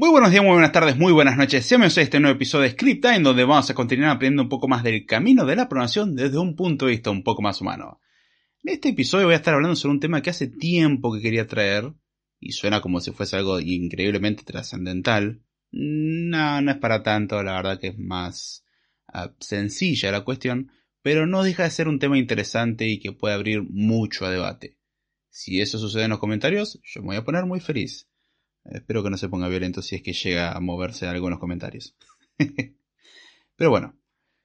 Muy buenos días, muy buenas tardes, muy buenas noches. Sean a este nuevo episodio de Script Time, donde vamos a continuar aprendiendo un poco más del camino de la programación desde un punto de vista un poco más humano. En este episodio voy a estar hablando sobre un tema que hace tiempo que quería traer, y suena como si fuese algo increíblemente trascendental. No, no es para tanto, la verdad que es más uh, sencilla la cuestión, pero no deja de ser un tema interesante y que puede abrir mucho a debate. Si eso sucede en los comentarios, yo me voy a poner muy feliz. Espero que no se ponga violento si es que llega a moverse algo en comentarios. Pero bueno,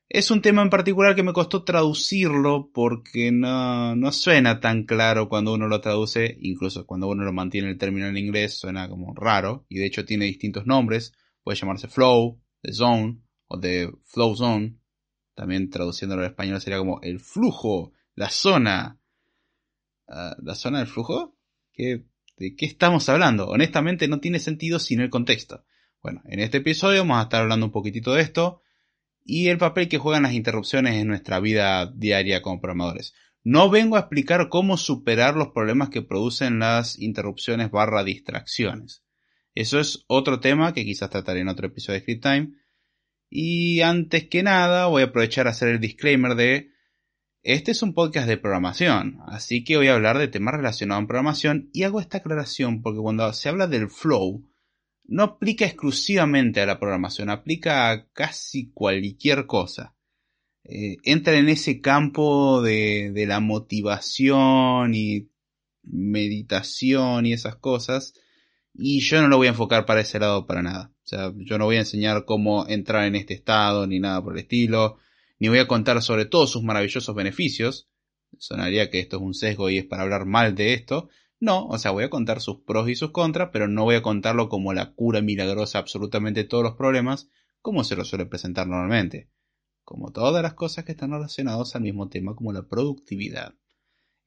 es un tema en particular que me costó traducirlo porque no, no suena tan claro cuando uno lo traduce, incluso cuando uno lo mantiene el término en inglés suena como raro y de hecho tiene distintos nombres, puede llamarse flow, the zone o the flow zone, también traduciéndolo al español sería como el flujo, la zona. Ah, ¿La zona del flujo? ¿Qué ¿De qué estamos hablando? Honestamente no tiene sentido sin el contexto. Bueno, en este episodio vamos a estar hablando un poquitito de esto y el papel que juegan las interrupciones en nuestra vida diaria como programadores. No vengo a explicar cómo superar los problemas que producen las interrupciones barra distracciones. Eso es otro tema que quizás trataré en otro episodio de Script Time. Y antes que nada voy a aprovechar a hacer el disclaimer de este es un podcast de programación, así que voy a hablar de temas relacionados con programación y hago esta aclaración porque cuando se habla del flow, no aplica exclusivamente a la programación, aplica a casi cualquier cosa. Eh, entra en ese campo de, de la motivación y meditación y esas cosas, y yo no lo voy a enfocar para ese lado para nada. O sea, yo no voy a enseñar cómo entrar en este estado ni nada por el estilo ni voy a contar sobre todos sus maravillosos beneficios. Sonaría que esto es un sesgo y es para hablar mal de esto. No, o sea, voy a contar sus pros y sus contras, pero no voy a contarlo como la cura milagrosa absolutamente todos los problemas, como se lo suele presentar normalmente. Como todas las cosas que están relacionadas al mismo tema como la productividad.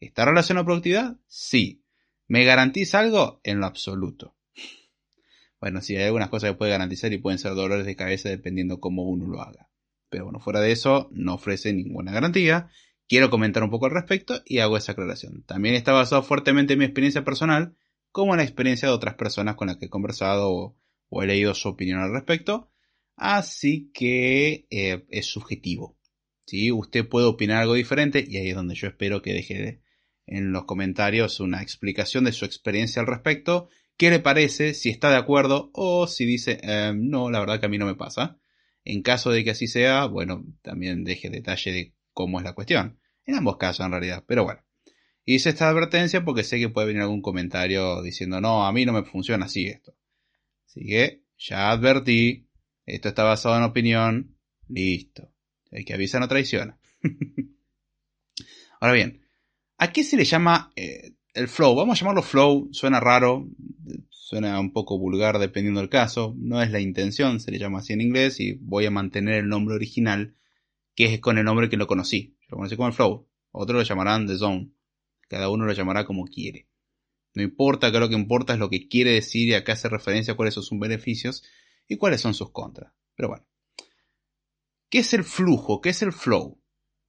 ¿Está relacionado a productividad? Sí. ¿Me garantiza algo? En lo absoluto. Bueno, sí, hay algunas cosas que puede garantizar y pueden ser dolores de cabeza dependiendo cómo uno lo haga. Pero bueno, fuera de eso, no ofrece ninguna garantía. Quiero comentar un poco al respecto y hago esa aclaración. También está basado fuertemente en mi experiencia personal, como en la experiencia de otras personas con las que he conversado o, he leído su opinión al respecto. Así que eh, es subjetivo. ¿sí? Usted puede opinar algo diferente y ahí es donde yo espero que deje en los comentarios una explicación de su experiencia al respecto. ¿Qué le parece? Si está de acuerdo o si dice, eh, no, la verdad que a mí no me pasa. En caso de que así sea, bueno, también deje detalle de cómo es la cuestión. En ambos casos, en realidad. Pero bueno. Hice esta advertencia porque sé que puede venir algún comentario diciendo, no, a mí no me funciona así esto. Así que ya advertí, esto está basado en opinión, listo. El que avisa no traiciona. Ahora bien, ¿a qué se le llama eh, el flow? Vamos a llamarlo flow, suena raro, Suena un poco vulgar dependiendo del caso, no es la intención, se le llama así en inglés y voy a mantener el nombre original, que es con el nombre que lo conocí. Lo conocí como el Flow, otros lo llamarán The Zone, cada uno lo llamará como quiere. No importa, que lo que importa es lo que quiere decir y acá hace referencia a cuáles son sus beneficios y cuáles son sus contras. Pero bueno. ¿Qué es el flujo? ¿Qué es el flow?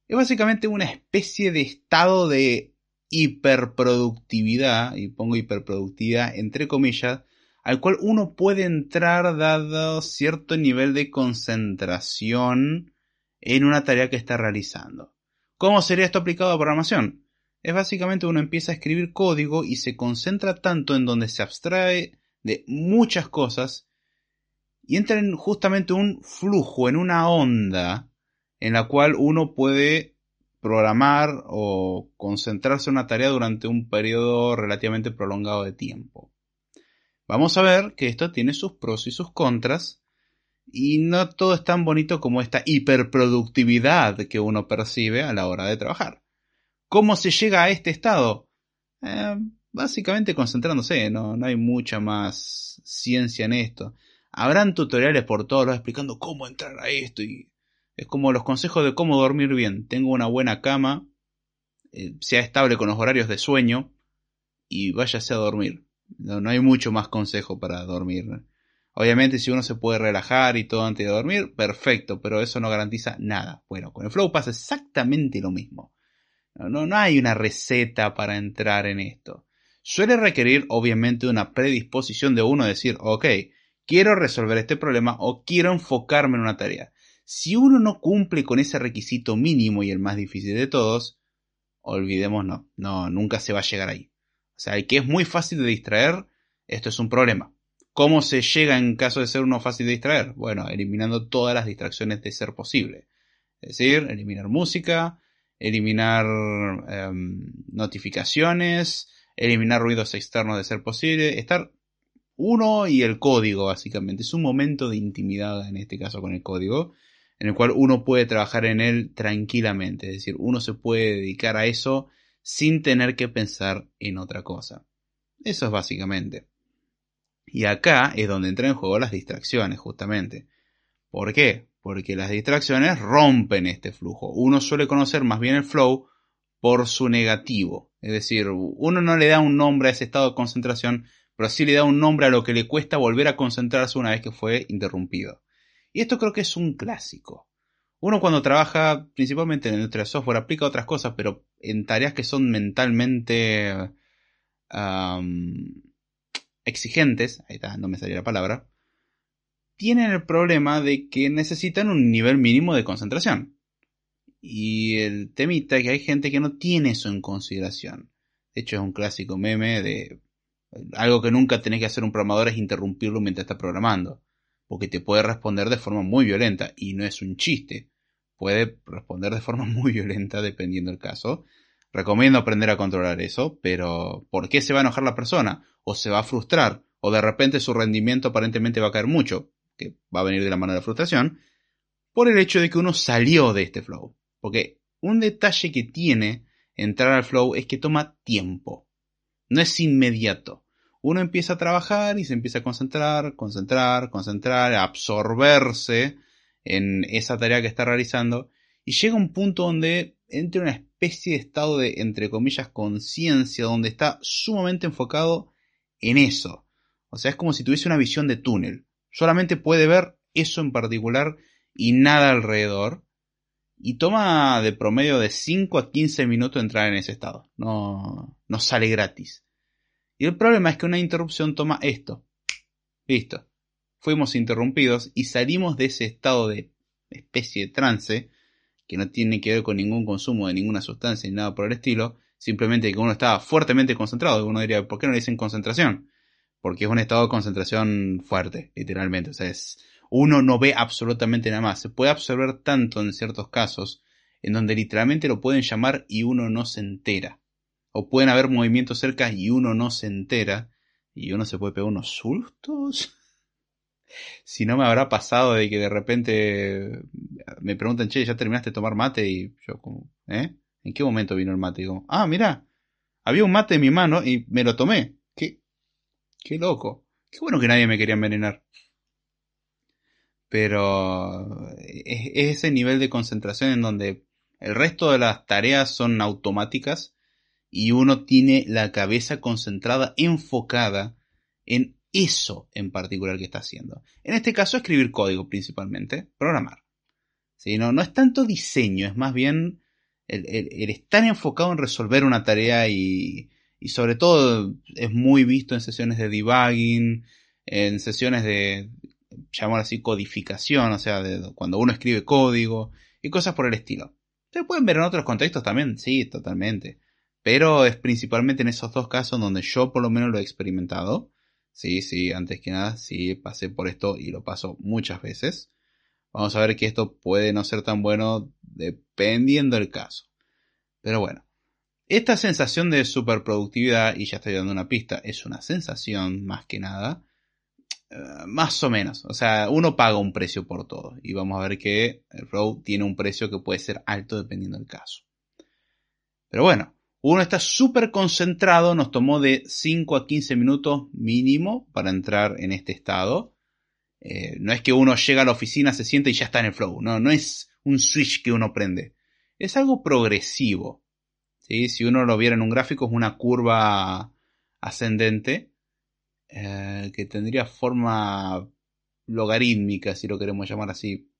Es básicamente una especie de estado de hiperproductividad, y pongo hiperproductividad entre comillas, al cual uno puede entrar dado cierto nivel de concentración en una tarea que está realizando. ¿Cómo sería esto aplicado a programación? Es básicamente uno empieza a escribir código y se concentra tanto en donde se abstrae de muchas cosas y entra en justamente un flujo, en una onda en la cual uno puede programar o concentrarse en una tarea durante un periodo relativamente prolongado de tiempo. Vamos a ver que esto tiene sus pros y sus contras y no todo es tan bonito como esta hiperproductividad que uno percibe a la hora de trabajar. ¿Cómo se llega a este estado? Eh, básicamente concentrándose, no, no hay mucha más ciencia en esto. Habrán tutoriales por todos lados explicando cómo entrar a esto y es como los consejos de cómo dormir bien. Tengo una buena cama, eh, sea estable con los horarios de sueño y váyase a dormir. No, hay mucho más consejo para dormir. Obviamente si uno se puede relajar y todo antes de dormir, perfecto, pero eso no garantiza nada. Bueno, con el flow pasa exactamente lo mismo. No, no hay una receta para entrar en esto. Suele requerir obviamente una predisposición de uno a decir, ok, quiero resolver este problema o quiero enfocarme en una tarea. Si uno no cumple con ese requisito mínimo y el más difícil de todos, olvidémonos, no, nunca se va a llegar ahí. O sea, el que es muy fácil de distraer, esto es un problema. ¿Cómo se llega en caso de ser uno fácil de distraer? Bueno, eliminando todas las distracciones de ser posible. Es decir, eliminar música, eliminar em, notificaciones, eliminar ruidos externos de ser posible, estar uno y el código básicamente. Es un momento de intimidad en este caso con el código, en el cual uno puede trabajar en él tranquilamente, es decir, uno se puede dedicar a eso sin tener que pensar en otra cosa. Eso es básicamente. Y acá es donde entran en juego las distracciones, justamente. ¿Por qué? Porque las distracciones rompen este flujo. Uno suele conocer más bien el flow por su negativo. Es decir, uno no le da un nombre a ese estado de concentración, pero sí le da un nombre a lo que le cuesta volver a concentrarse una vez que fue interrumpido. Y esto creo que es un clásico. Uno cuando trabaja principalmente en el software aplica otras cosas, pero en tareas que son mentalmente exigentes, ahí está, no me salía la palabra, tienen el problema de que necesitan un nivel mínimo de concentración. Y el temita es que hay gente que no tiene eso en consideración. De hecho, es un clásico meme de algo que nunca tenés que hacer un programador es interrumpirlo mientras está programando. Porque te puede responder de forma muy violenta. Y no es un chiste. Puede responder de forma muy violenta dependiendo del caso. Recomiendo aprender a controlar eso, pero ¿por qué se va a enojar la persona? ¿O se va a frustrar? ¿O de repente su rendimiento aparentemente va a caer mucho? Que va a venir de la mano de la frustración. Por el hecho de que uno salió de este flow. Porque un detalle que tiene entrar al flow es que toma tiempo. No es inmediato. Uno empieza a trabajar y se empieza a concentrar, concentrar, concentrar, a absorberse en esa tarea que está realizando y llega un punto donde entra una especie de estado de, entre comillas, conciencia, donde está sumamente enfocado en eso. O sea, es como si tuviese una visión de túnel. Solamente puede ver eso en particular y nada alrededor. Y toma de promedio de 5 a 15 minutos entrar en ese estado. No, no sale gratis. Y el problema es que una interrupción toma esto. Listo. Fuimos interrumpidos y salimos de ese estado de especie de trance, que no tiene que ver con ningún consumo de ninguna sustancia ni nada por el estilo, simplemente que uno estaba fuertemente concentrado. Uno diría, ¿por qué no le dicen concentración? Porque es un estado de concentración fuerte, literalmente. O sea, es, uno no ve absolutamente nada más. Se puede absorber tanto en ciertos casos en donde literalmente lo pueden llamar y uno no se entera. O pueden haber movimientos cerca y uno no se entera y uno se puede pegar unos sustos. si no me habrá pasado de que de repente me preguntan, che, ¿ya terminaste de tomar mate? Y yo como, ¿eh? ¿En qué momento vino el mate? Y digo, ah, mira, había un mate en mi mano y me lo tomé. Qué, qué loco. Qué bueno que nadie me quería envenenar pero es, ese nivel de concentración en donde el resto de las tareas son automáticas y uno tiene la cabeza concentrada, enfocada en eso en particular que está haciendo. En este caso, escribir código principalmente, programar. ¿Sí? No, no es tanto diseño, es más bien el, estar enfocado en resolver una tarea y, y sobre todo es muy visto en sesiones de debugging, en sesiones de, llamar así, codificación, o sea, de cuando uno escribe código y cosas por el estilo. Se pueden ver en otros contextos también, sí, totalmente. Pero es principalmente en esos dos casos donde yo por lo menos lo he experimentado. Sí, sí, antes que nada, sí, pasé por esto y lo paso muchas veces. Vamos a ver que esto puede no ser tan bueno dependiendo del caso. Pero bueno, esta sensación de superproductividad, y ya estoy dando una pista, es una sensación más que nada eh, más o menos. O sea, uno paga un precio por todo. Y vamos a ver que el Flow tiene un precio que puede ser alto dependiendo del caso. Pero bueno, uno está súper concentrado. Nos tomó de 5 a 15 minutos mínimo para entrar en este estado. Eh, no es que uno llega a la oficina, se siente y ya está en el Flow. No, no es un switch que uno prende. Es algo progresivo. ¿sí? Si uno lo viera en un gráfico, es una curva ascendente eh, que tendría forma logarítmica, si lo queremos llamar así.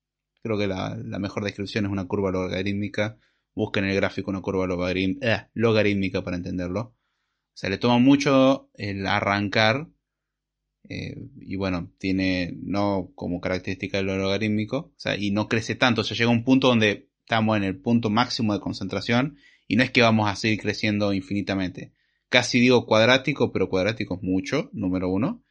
Creo que la, mejor descripción es una curva logarítmica. Busquen en el gráfico una curva eh, logarítmica para entenderlo. O sea, le toma mucho el arrancar Eh, y bueno, tiene no como característica el logarítmico, o sea, y no crece tanto, o sea, llega un punto donde estamos en el punto máximo de concentración y no es que vamos a seguir creciendo infinitamente. Casi digo cuadrático, pero cuadrático es mucho, número uno.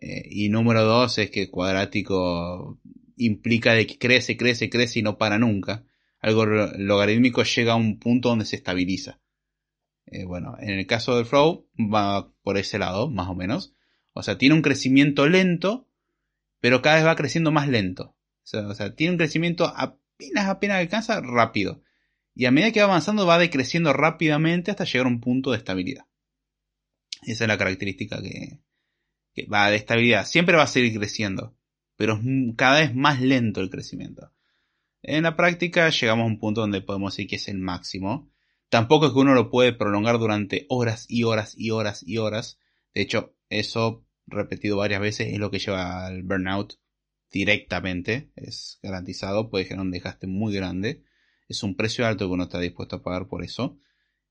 Eh, y número dos es que cuadrático implica de que crece, crece, crece y no para nunca. Algo logarítmico llega a un punto donde se estabiliza. Eh, bueno, en el caso del flow va por ese lado, más o menos. O sea, tiene un crecimiento lento, pero cada vez va creciendo más lento. O sea, tiene un crecimiento apenas, apenas alcanza rápido. Y a medida que va avanzando va decreciendo rápidamente hasta llegar a un punto de estabilidad. Esa es la característica que, va de estabilidad. Siempre va a seguir creciendo, pero cada vez más lento el crecimiento. En la práctica llegamos a un punto donde podemos decir que es el máximo. Tampoco es que uno lo puede prolongar durante horas y horas y horas y horas. De hecho, eso repetido varias veces es lo que lleva al burnout directamente. Es garantizado, puede generar un desgaste muy grande. Es un precio alto que uno está dispuesto a pagar por eso.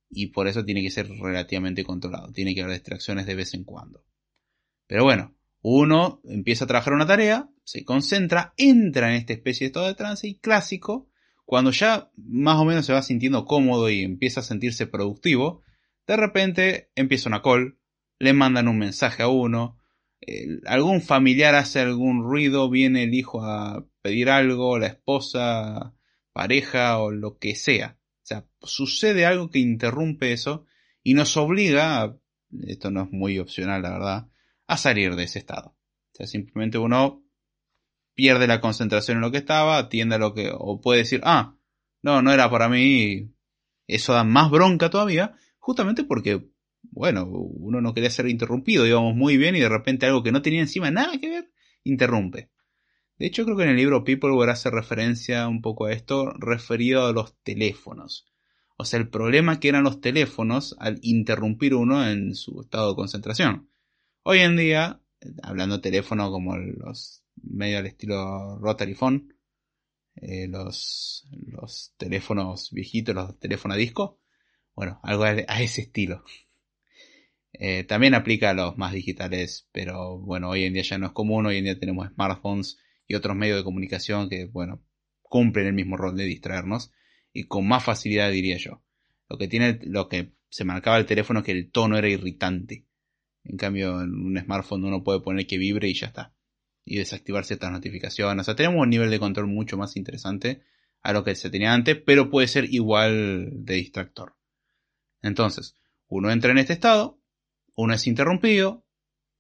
Y por eso tiene que ser relativamente controlado. Tiene que haber distracciones de vez en cuando. Pero bueno, uno empieza a trabajar una tarea, se concentra, entra en esta especie de estado de trance y clásico, cuando ya más o menos se va sintiendo cómodo y empieza a sentirse productivo, de repente empieza una call, le mandan un mensaje a uno, algún familiar hace algún ruido, viene el hijo a pedir algo, la esposa, pareja o lo que sea. O sea, sucede algo que interrumpe eso y nos obliga, esto no es muy opcional la verdad, a salir de ese estado. O sea, simplemente uno pierde la concentración en lo que estaba, atiende a lo que, o puede decir, ah, no, no era para mí, eso da más bronca todavía, justamente porque, bueno, uno no quería ser interrumpido, íbamos muy bien y de repente algo que no tenía encima nada que ver, interrumpe. De hecho, creo que en el libro People hace referencia un poco a esto referido a los teléfonos. O sea, el problema que eran los teléfonos al interrumpir uno en su estado de concentración. Hoy en día, hablando teléfono como los medio al estilo Rotary Phone, eh, los, los teléfonos viejitos, los teléfonos a disco, bueno, algo a, ese estilo. Eh, también aplica a los más digitales, pero bueno, hoy en día ya no es común, hoy en día tenemos smartphones y otros medios de comunicación que, bueno, cumplen el mismo rol de distraernos y con más facilidad diría yo. Lo que tiene, lo que se marcaba el teléfono es que el tono era irritante. En cambio, en un smartphone uno puede poner que vibre y ya está. Y desactivar ciertas notificaciones. O sea, tenemos un nivel de control mucho más interesante a lo que se tenía antes, pero puede ser igual de distractor. Entonces, uno entra en este estado, uno es interrumpido,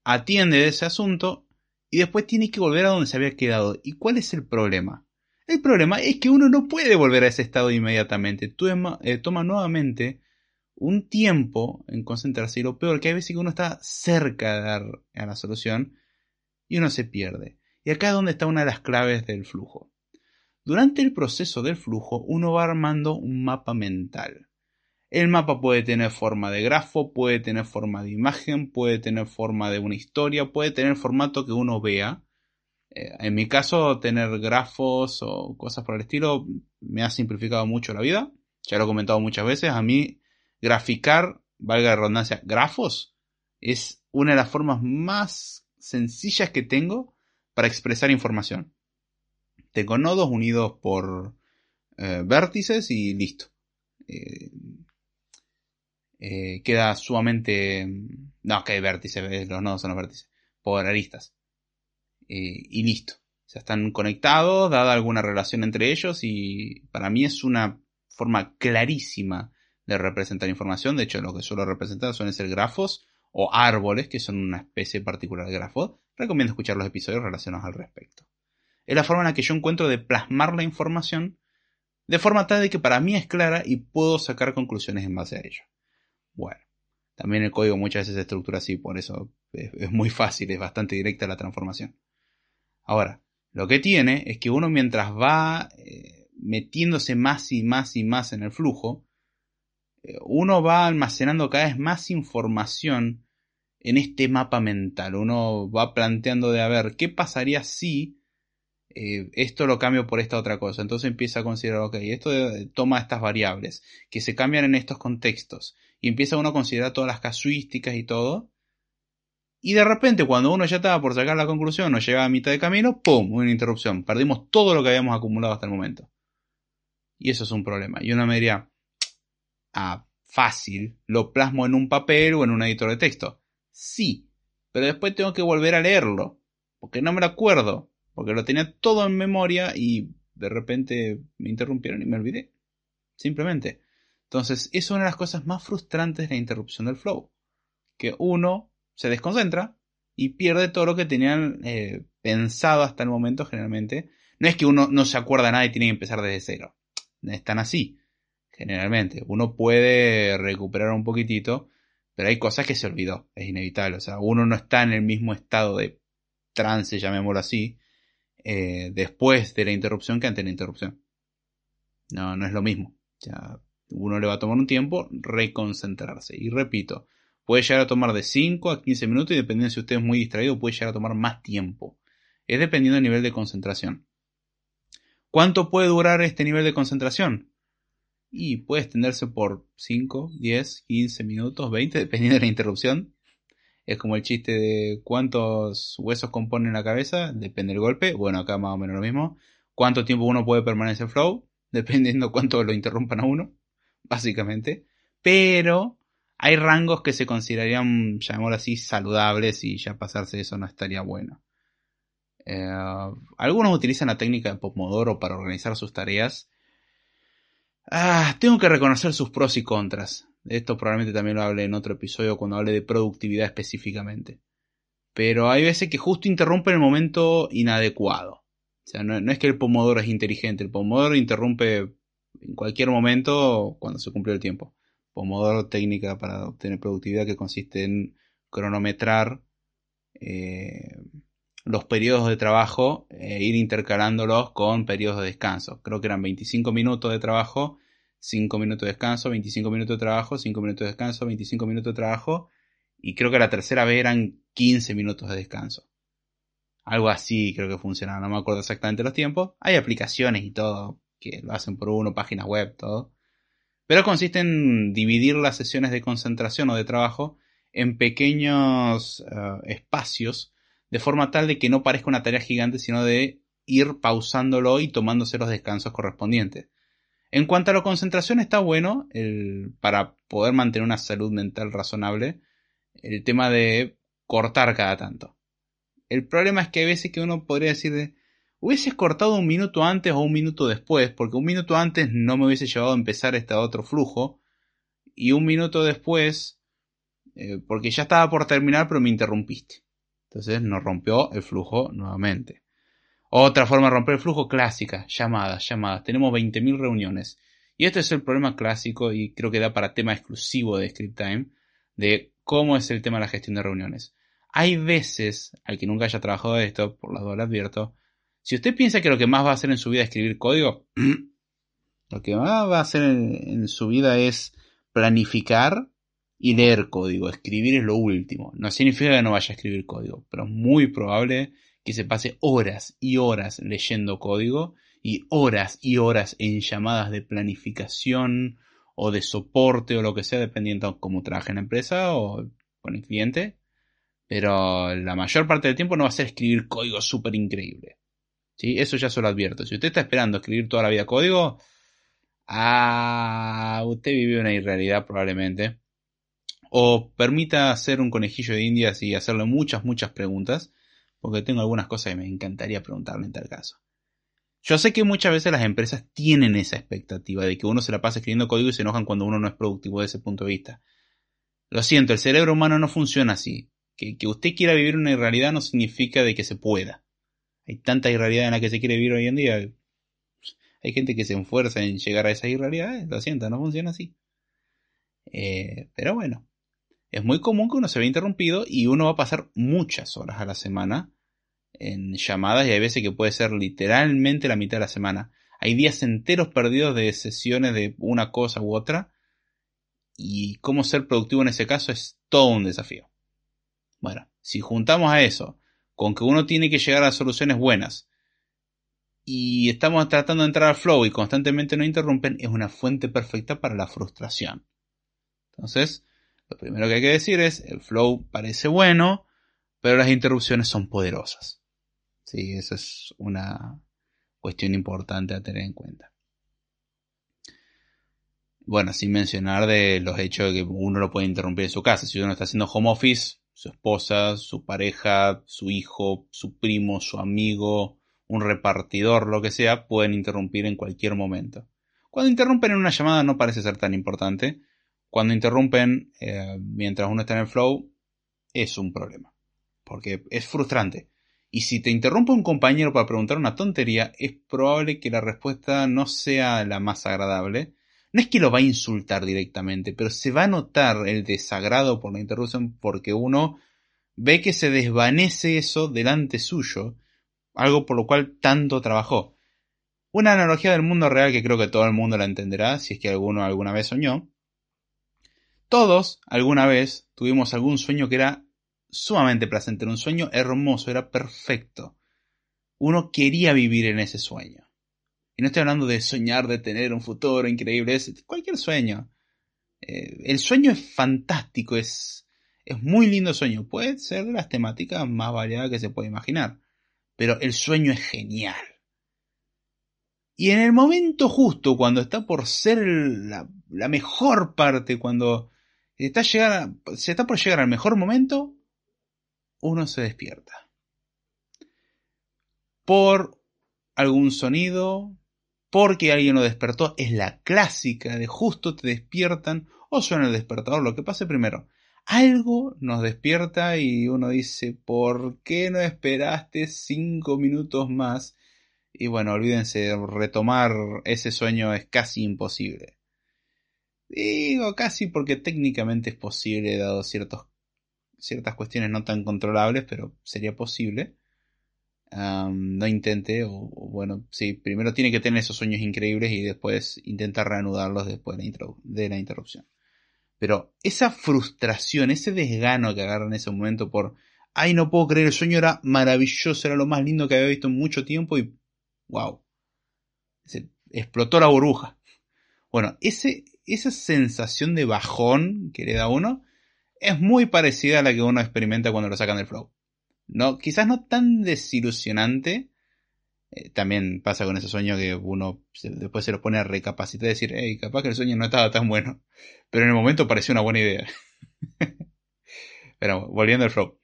atiende ese asunto y después tiene que volver a donde se había quedado. ¿Y cuál es el problema? El problema es que uno no puede volver a ese estado inmediatamente. Eh, toma nuevamente un tiempo en concentrarse y lo peor que hay veces que uno está cerca de dar a la solución y uno se pierde. Y acá es donde está una de las claves del flujo. Durante el proceso del flujo uno va armando un mapa mental. El mapa puede tener forma de grafo, puede tener forma de imagen, puede tener forma de una historia, puede tener formato que uno vea. Eh, en mi caso, tener grafos o cosas por el estilo me ha simplificado mucho la vida. Ya lo he comentado muchas veces. A mí graficar, valga la redundancia, grafos, es una de las formas más sencillas que tengo para expresar información. Tengo nodos unidos por eh, vértices y listo. Eh, eh, queda sumamente... No, que hay vértices, los nodos son los vértices. Por aristas. y listo. O sea, están conectados, dada alguna relación entre ellos y para mí es una forma clarísima de representar información. De hecho, lo que suelo representar suelen ser grafos o árboles, que son una especie particular de grafos. Recomiendo escuchar los episodios relacionados al respecto. Es la forma en la que yo encuentro de plasmar la información de forma tal de que para mí es clara y puedo sacar conclusiones en base a ello. Bueno, también el código muchas veces se estructura así, por eso es, muy fácil, es bastante directa la transformación. Ahora, lo que tiene es que uno mientras va eh, metiéndose más y más y más en el flujo, uno va almacenando cada vez más información en este mapa mental. Uno va planteando de a ver qué pasaría si eh, esto lo cambio por esta otra cosa. Entonces empieza a considerar, ok, esto toma estas variables que se cambian en estos contextos. Y empieza uno a considerar todas las casuísticas y todo. Y de repente, cuando uno ya estaba por sacar la conclusión o llegaba a mitad de camino, ¡pum! Una interrupción. Perdimos todo lo que habíamos acumulado hasta el momento. Y eso es un problema. Y uno me ah, fácil, lo plasmo en un papel o en un editor de texto. Sí, pero después tengo que volver a leerlo, porque no me lo acuerdo, porque lo tenía todo en memoria y de repente me interrumpieron y me olvidé. Simplemente. Entonces, es una de las cosas más frustrantes de la interrupción del flow. Que uno se desconcentra y pierde todo lo que tenían eh, pensado hasta el momento generalmente. No es que uno no se acuerda nada y tiene que empezar desde cero. Están así, generalmente. Uno puede recuperar un poquitito, pero hay cosas que se olvidó, es inevitable. O sea, uno no está en el mismo estado de trance, llamémoslo así, eh, después de la interrupción que antes la interrupción. No, no es lo mismo. Ya uno le va a tomar un tiempo reconcentrarse. Y repito, puede llegar a tomar de 5 a 15 minutos y dependiendo si usted es muy distraído puede llegar a tomar más tiempo. Es dependiendo del nivel de concentración. ¿Cuánto puede durar este nivel de concentración? Y puede extenderse por 5, 10, 15 minutos, 20, dependiendo de la interrupción. Es como el chiste de cuántos huesos componen la cabeza, depende del golpe. Bueno, acá más o menos lo mismo. ¿Cuánto tiempo uno puede permanecer flow? Dependiendo cuánto lo interrumpan a uno, básicamente. Pero hay rangos que se considerarían, llamémoslo así, saludables y ya pasarse eso no estaría bueno. Eh, algunos utilizan la técnica de Pomodoro para organizar sus tareas Ah, tengo que reconocer sus pros y contras. esto probablemente también lo hable en otro episodio cuando hable de productividad específicamente. Pero hay veces que justo interrumpe en el momento inadecuado. O sea, no, es que el pomodoro es inteligente, el pomodoro interrumpe en cualquier momento cuando se cumplió el tiempo. Pomodoro técnica para obtener productividad que consiste en cronometrar eh, los periodos de trabajo e ir intercalándolos con periodos de descanso. Creo que eran 25 minutos de trabajo, 5 minutos de descanso, 25 minutos de trabajo, 5 minutos de descanso, 25 minutos de trabajo. Y creo que la tercera vez eran 15 minutos de descanso. Algo así creo que funcionaba, no me acuerdo exactamente los tiempos. Hay aplicaciones y todo que lo hacen por uno, páginas web, todo. Pero consiste en dividir las sesiones de concentración o de trabajo en pequeños eh, espacios de forma tal de que no parezca una tarea gigante, sino de ir pausándolo y tomándose los descansos correspondientes. En cuanto a la concentración, está bueno para poder mantener una salud mental razonable el tema de cortar cada tanto. El problema es que hay veces que uno podría decir de, hubieses cortado un minuto antes o un minuto después, porque un minuto antes no me hubiese llevado a empezar este otro flujo, y un minuto después, eh, porque ya estaba por terminar, pero me interrumpiste. Entonces nos rompió el flujo nuevamente. Otra forma de romper el flujo clásica, llamadas, llamadas. Tenemos 20.000 reuniones. Y este es el problema clásico y creo que da para tema exclusivo de Script Time, de cómo es el tema de la gestión de reuniones. Hay veces, al que nunca haya trabajado esto, por las dos le advierto, si usted piensa que lo que más va a hacer en su vida es escribir código, lo que más va a hacer en su vida es planificar y leer código. Escribir es lo último. No significa que no vaya a escribir código, pero es muy probable que se pase horas y horas leyendo código y horas y horas en llamadas de planificación o de soporte o lo que sea, dependiendo de cómo trabaje en la empresa o con el cliente. Pero la mayor parte del tiempo no va a ser escribir código súper increíble. ¿Sí? Eso ya se lo advierto. Si usted está esperando escribir toda la vida código, ah, usted vive una irrealidad probablemente o permita hacer un conejillo de indias y hacerle muchas, muchas preguntas, porque tengo algunas cosas que me encantaría preguntarle en tal caso. Yo sé que muchas veces las empresas tienen esa expectativa de que uno se la pasa escribiendo código y se enojan cuando uno no es productivo desde ese punto de vista. Lo siento, el cerebro humano no funciona así. Que, usted quiera vivir una irrealidad no significa de que se pueda. Hay tanta irrealidad en la que se quiere vivir hoy en día. Hay gente que se esfuerza en llegar a esa irrealidad. Lo siento, no funciona así. Eh, pero bueno, es muy común que uno se vea interrumpido y uno va a pasar muchas horas a la semana en llamadas y hay veces que puede ser literalmente la mitad de la semana. Hay días enteros perdidos de sesiones de una cosa u otra y cómo ser productivo en ese caso es todo un desafío. Bueno, si juntamos a eso con que uno tiene que llegar a soluciones buenas y estamos tratando de entrar al flow y constantemente no interrumpen, es una fuente perfecta para la frustración. Entonces, lo primero que hay que decir es, el flow parece bueno, Pero las interrupciones son poderosas. Sí, eso es una cuestión importante a tener en cuenta. Bueno, sin mencionar de los hechos de que uno lo puede interrumpir en su casa. Si uno está haciendo home office, su esposa, su pareja, su hijo, su primo, su amigo, un repartidor, lo que sea, pueden interrumpir en cualquier momento. Cuando interrumpen en una llamada no parece ser tan importante. Cuando interrumpen eh, mientras uno está en el flow, es un problema. Porque es frustrante. Y si te interrumpe un compañero para preguntar una tontería, es probable que la respuesta no sea la más agradable no es que lo va a insultar directamente, pero se va a notar el desagrado por la interrupción porque uno ve que se desvanece eso delante suyo, algo por lo cual tanto trabajó. Una analogía del mundo real que creo que todo el mundo la entenderá, si es que alguno alguna vez soñó. Todos, alguna vez, tuvimos algún sueño que era sumamente placentero, un sueño hermoso, era perfecto. Uno quería vivir en ese sueño. Y no estoy hablando de soñar, de tener un futuro increíble, es cualquier sueño. Eh, el sueño es fantástico, es, es muy lindo sueño. Puede ser de las temáticas más variadas que se puede imaginar. Pero el sueño es genial. Y en el momento justo, cuando está por ser la, la mejor parte, cuando está se está por llegar al mejor momento, uno se despierta. Por algún sonido, porque alguien lo despertó, es la clásica de justo te despiertan o suena el despertador, lo que pase primero. Algo nos despierta y uno dice, ¿por qué no esperaste cinco minutos más? Y bueno, olvídense, retomar ese sueño es casi imposible. Digo casi porque técnicamente es posible, dado ciertos, ciertas cuestiones no tan controlables, pero sería posible no intente, o, bueno, sí, primero tiene que tener esos sueños increíbles y después intenta reanudarlos después de la, interrupción. Pero esa frustración, ese desgano que agarra en ese momento por, ay, no puedo creer, el sueño era maravilloso, era lo más lindo que había visto en mucho tiempo y, wow, se explotó la burbuja. Bueno, ese, esa sensación de bajón que le da uno es muy parecida a la que uno experimenta cuando lo sacan del flow. No, quizás no tan desilusionante. Eh, también pasa con ese sueño que uno después se lo pone a recapacitar y decir, hey, capaz que el sueño no estaba tan bueno. Pero en el momento pareció una buena idea. Pero volviendo al flow.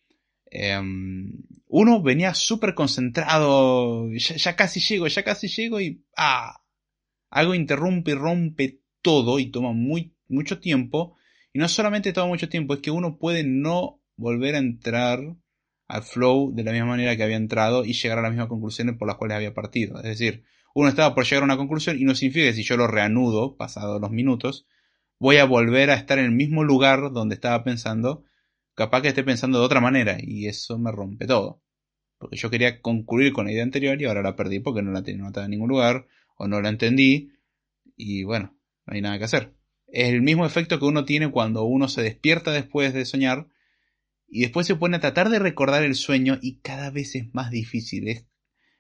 Em, uno venía súper concentrado, ya, casi llego, ya casi llego y ¡ah! Algo interrumpe y rompe todo y toma muy, mucho tiempo. Y no solamente toma mucho tiempo, es que uno puede no volver a entrar al flow de la misma manera que había entrado y llegar a las mismas conclusiones por las cuales había partido. Es decir, uno estaba por llegar a una conclusión y no significa que si yo lo reanudo, pasados los minutos, voy a volver a estar en el mismo lugar donde estaba pensando, capaz que esté pensando de otra manera y eso me rompe todo. Porque yo quería concluir con la idea anterior y ahora la perdí porque no la tenía notada en ningún lugar o no la entendí y bueno, no hay nada que hacer. Es el mismo efecto que uno tiene cuando uno se despierta después de soñar y después se pone a tratar de recordar el sueño y cada vez es más difícil. Es,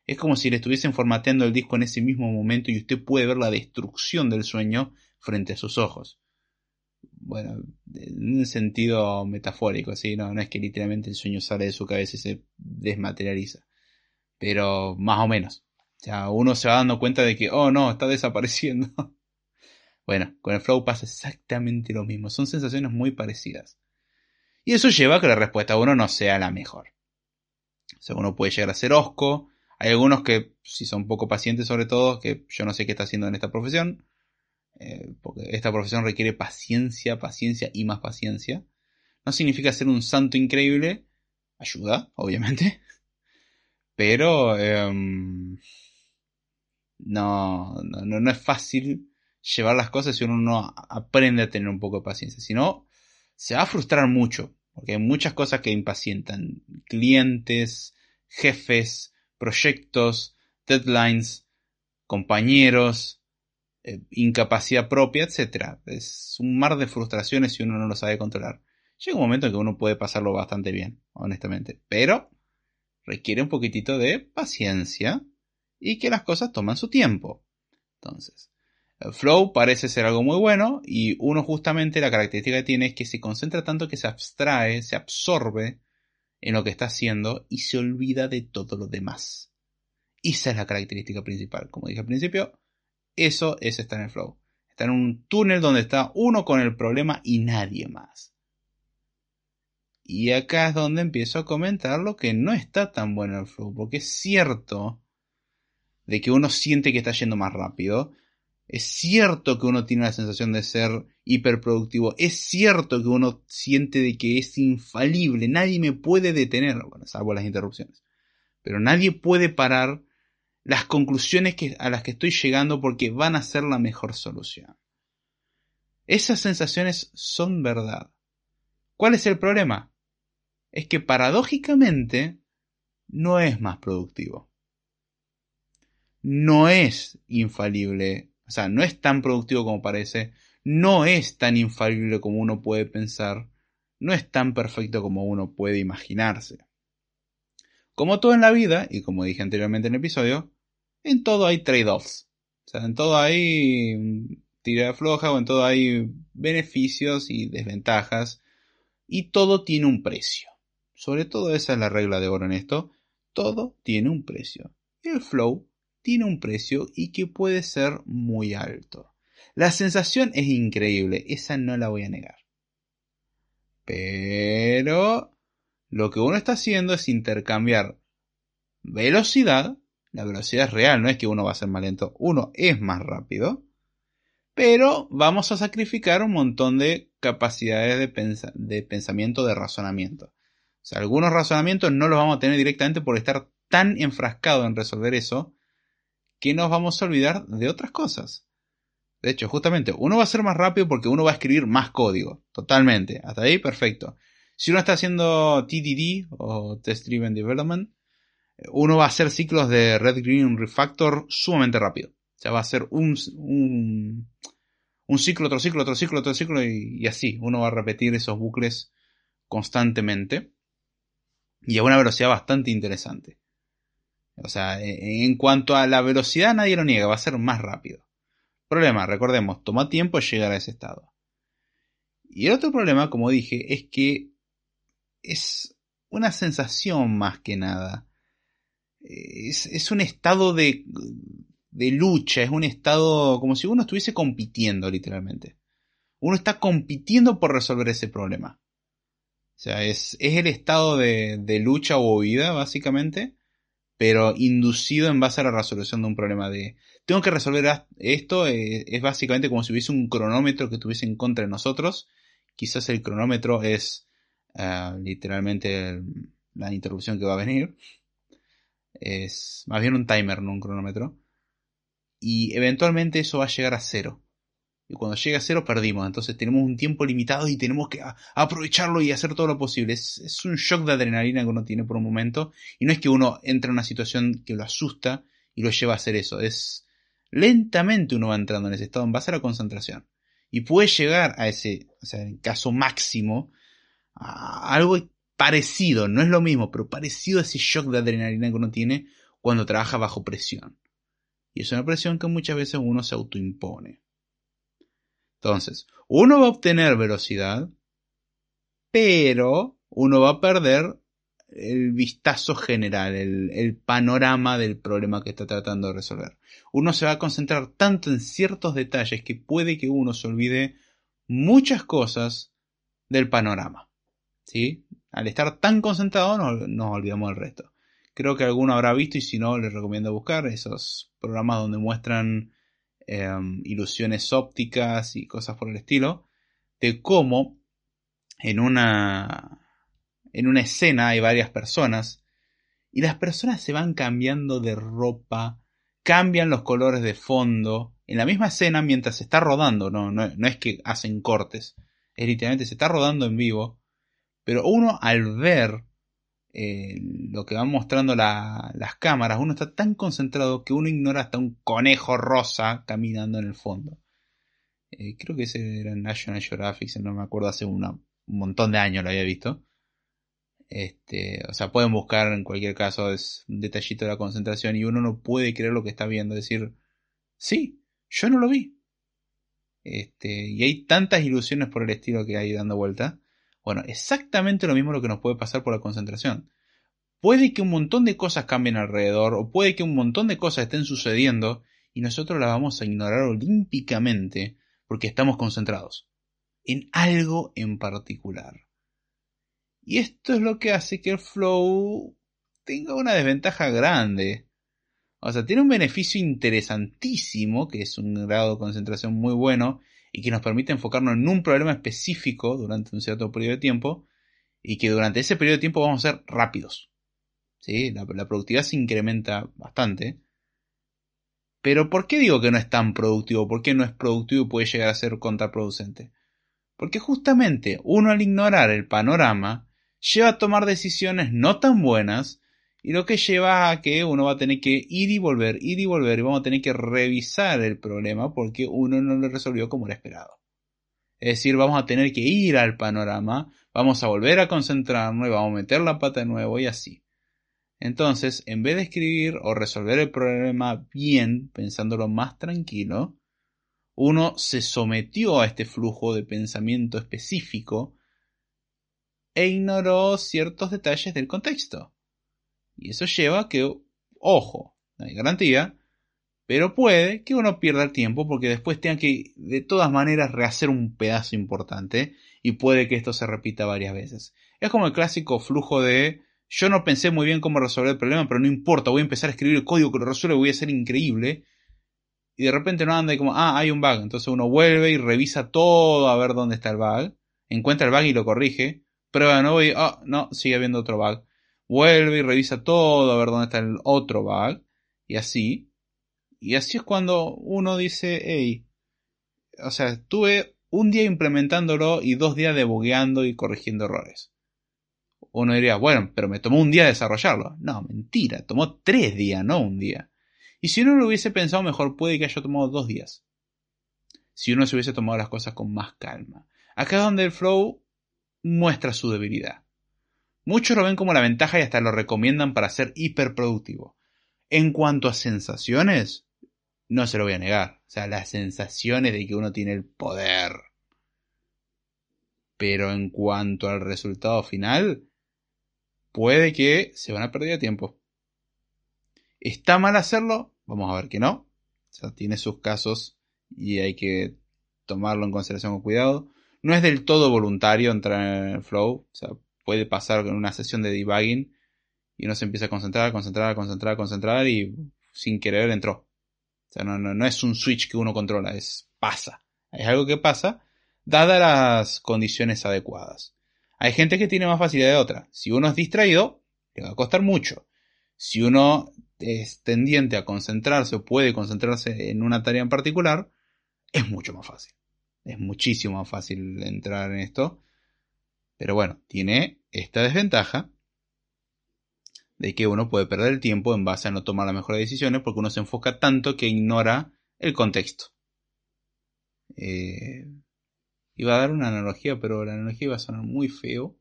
es como si le estuviesen formateando el disco en ese mismo momento y usted puede ver la destrucción del sueño frente a sus ojos. Bueno, en un sentido metafórico, ¿sí? no, no es que literalmente el sueño sale de su cabeza y se desmaterializa. Pero más o menos. O sea, uno se va dando cuenta de que, oh no, está desapareciendo. bueno, con el flow pasa exactamente lo mismo. Son sensaciones muy parecidas. Y eso lleva a que la respuesta uno no sea la mejor. O sea, uno puede llegar a ser osco. Hay algunos que, si son poco pacientes sobre todo, que yo no sé qué está haciendo en esta profesión. Eh, porque esta profesión requiere paciencia, paciencia y más paciencia. No significa ser un santo increíble. Ayuda, obviamente. Pero em, no, no, no es fácil llevar las cosas si uno no aprende a tener un poco de paciencia. Si no, se va a frustrar mucho porque hay muchas cosas que impacientan. Clientes, jefes, proyectos, deadlines, compañeros, eh, incapacidad propia, etc. Es un mar de frustraciones si uno no lo sabe controlar. Llega un momento en que uno puede pasarlo bastante bien, honestamente. Pero requiere un poquitito de paciencia y que las cosas toman su tiempo. Entonces, Flow parece ser algo muy bueno y uno justamente la característica que tiene es que se concentra tanto que se abstrae, se absorbe en lo que está haciendo y se olvida de todo lo demás. Esa es la característica principal. Como dije al principio, eso es estar en el flow. Estar en un túnel donde está uno con el problema y nadie más. Y acá es donde empiezo a comentar lo que no está tan bueno el flow, porque es cierto de que uno siente que está yendo más rápido, es cierto que uno tiene la sensación de ser hiperproductivo. Es cierto que uno siente de que es infalible. Nadie me puede detener. Bueno, salvo las interrupciones. Pero nadie puede parar las conclusiones a las que estoy llegando porque van a ser la mejor solución. Esas sensaciones son verdad. ¿Cuál es el problema? Es que paradójicamente no es más productivo. No es infalible o sea, no es tan productivo como parece, no es tan infalible como uno puede pensar, no es tan perfecto como uno puede imaginarse. Como todo en la vida, y como dije anteriormente en el episodio, en todo hay trade-offs. O sea, en todo hay tirada floja o en todo hay beneficios y desventajas. Y todo tiene un precio. Sobre todo esa es la regla de oro en esto. Todo tiene un precio. El flow tiene un precio y que puede ser muy alto. La sensación es increíble, esa no la voy a negar. Pero lo que uno está haciendo es intercambiar velocidad, la velocidad es real, no es que uno va a ser más lento, uno es más rápido, pero vamos a sacrificar un montón de capacidades de, pensamiento, de razonamiento. O sea, algunos razonamientos no los vamos a tener directamente por estar tan enfrascado en resolver eso que nos vamos a olvidar de otras cosas. De hecho, justamente, uno va a ser más rápido porque uno va a escribir más código. Totalmente. Hasta ahí, perfecto. Si uno está haciendo TDD o Test Driven Development, uno va a hacer ciclos de Red Green Refactor sumamente rápido. O sea, va a hacer un, un, un ciclo, otro ciclo, otro ciclo, otro ciclo y, y así. Uno va a repetir esos bucles constantemente y a una velocidad bastante interesante. O sea, e, en cuanto a la velocidad nadie lo niega, va a ser más rápido. Problema, recordemos, toma tiempo llegar a ese estado. Y el otro problema, como dije, es que es una sensación más que nada. Es, un estado de, de lucha, es un estado como si uno estuviese compitiendo literalmente. Uno está compitiendo por resolver ese problema. O sea, es, es el estado de, de lucha o huida, básicamente pero inducido en base a la resolución de un problema de tengo que resolver esto eh, es básicamente como si hubiese un cronómetro que estuviese en contra de nosotros. Quizás el cronómetro es ah, literalmente la interrupción que va a venir. Es más bien un timer no un cronómetro. Y eventualmente eso va a llegar a cero y cuando llega a cero perdimos. Entonces tenemos un tiempo limitado y tenemos que aprovecharlo y hacer todo lo posible. Es, un shock de adrenalina que uno tiene por un momento. Y no es que uno entre en una situación que lo asusta y lo lleva a hacer eso. Es lentamente uno va entrando en ese estado en base a la concentración. Y puede llegar a ese, o sea, en caso máximo, a algo parecido, no es lo mismo, pero parecido a ese shock de adrenalina que uno tiene cuando trabaja bajo presión. Y es una presión que muchas veces uno se autoimpone. Entonces, uno va a obtener velocidad, pero uno va a perder el vistazo general, el, panorama del problema que está tratando de resolver. Uno se va a concentrar tanto en ciertos detalles que puede que uno se olvide muchas cosas del panorama. ¿Sí? Al estar tan concentrado nos, nos olvidamos del resto. Creo que alguno habrá visto y si no les recomiendo buscar esos programas donde muestran Em, ilusiones ópticas y cosas por el estilo, de cómo en una, en una escena hay varias personas y las personas se van cambiando de ropa, cambian los colores de fondo en la misma escena mientras se está rodando, no, no, no es que hacen cortes, es literalmente se está rodando en vivo, pero uno al ver eh, lo que van mostrando las cámaras, uno está tan concentrado que uno ignora hasta un conejo rosa caminando en el fondo. Eh, creo que ese era National Geographic, no me acuerdo, hace un montón de años lo había visto. Este, o sea, pueden buscar en cualquier caso, es un detallito de la concentración y uno no puede creer lo que está viendo, decir, sí, yo no lo vi. Este, y hay tantas ilusiones por el estilo que hay dando vuelta Bueno, exactamente lo mismo lo que nos puede pasar por la concentración. Puede que un montón de cosas cambien alrededor, o puede que un montón de cosas estén sucediendo, y nosotros las vamos a ignorar olímpicamente porque estamos concentrados en algo en particular. Y esto es lo que hace que el flow tenga una desventaja grande. O sea, tiene un beneficio interesantísimo, que es un grado de concentración muy bueno y que nos permite enfocarnos en un problema específico durante un cierto periodo de tiempo y que durante ese periodo de tiempo vamos a ser rápidos. ¿Sí? La, la productividad se incrementa bastante. Pero ¿por qué digo que no es tan productivo? ¿Por qué no es productivo y puede llegar a ser contraproducente? Porque justamente uno al ignorar el panorama lleva a tomar decisiones no tan buenas y lo que lleva a que uno va a tener que ir y volver, ir y volver y vamos a tener que revisar el problema porque uno no lo resolvió como era esperado. Es decir, vamos a tener que ir al panorama, vamos a volver a concentrarnos y vamos a meter la pata de nuevo y así. Entonces, en vez de escribir o resolver el problema bien, pensándolo más tranquilo, uno se sometió a este flujo de pensamiento específico e ignoró ciertos detalles del contexto. Y eso lleva a que, ojo, no hay garantía, pero puede que uno pierda el tiempo porque después tenga que de todas maneras rehacer un pedazo importante y puede que esto se repita varias veces. Es como el clásico flujo de yo no pensé muy bien cómo resolver el problema, pero no importa, voy a empezar a escribir el código que lo resuelve, voy a ser increíble. Y de repente no anda y como, ah, hay un bug. Entonces uno vuelve y revisa todo a ver dónde está el bug. Encuentra el bug y lo corrige prueba de nuevo y, oh, no, sigue habiendo otro bug. Vuelve y revisa todo a ver dónde está el otro bug. Y así. Y así es cuando uno dice, hey, o sea, estuve un día implementándolo y dos días debugueando y corrigiendo errores. Uno diría, bueno, pero me tomó un día desarrollarlo. No, mentira, tomó tres días, no un día. Y si uno lo hubiese pensado mejor, puede que haya tomado dos días. Si uno se hubiese tomado las cosas con más calma. Acá es donde el flow muestra su debilidad. Muchos lo ven como la ventaja y hasta lo recomiendan para ser hiperproductivo. En cuanto a sensaciones, no se lo voy a negar. O sea, las sensaciones de que uno tiene el poder. Pero en cuanto al resultado final, puede que se van a perder tiempo. ¿Está mal hacerlo? Vamos a ver que no. O sea, tiene sus casos y hay que tomarlo en consideración con cuidado. No es del todo voluntario entrar en el flow. O sea, puede pasar en una sesión de debugging y uno se empieza a concentrar, concentrar, concentrar, concentrar y sin querer entró. O sea, no, no, no es un switch que uno controla, es pasa. Es algo que pasa dadas las condiciones adecuadas. Hay gente que tiene más facilidad de otra. Si uno es distraído, le va a costar mucho. Si uno es tendiente a concentrarse o puede concentrarse en una tarea en particular, es mucho más fácil. Es muchísimo más fácil entrar en esto. Pero bueno, tiene esta desventaja de que uno puede perder el tiempo en base a no tomar las mejores decisiones porque uno se enfoca tanto que ignora el contexto. Eh, iba a dar una analogía, pero la analogía iba a sonar muy feo.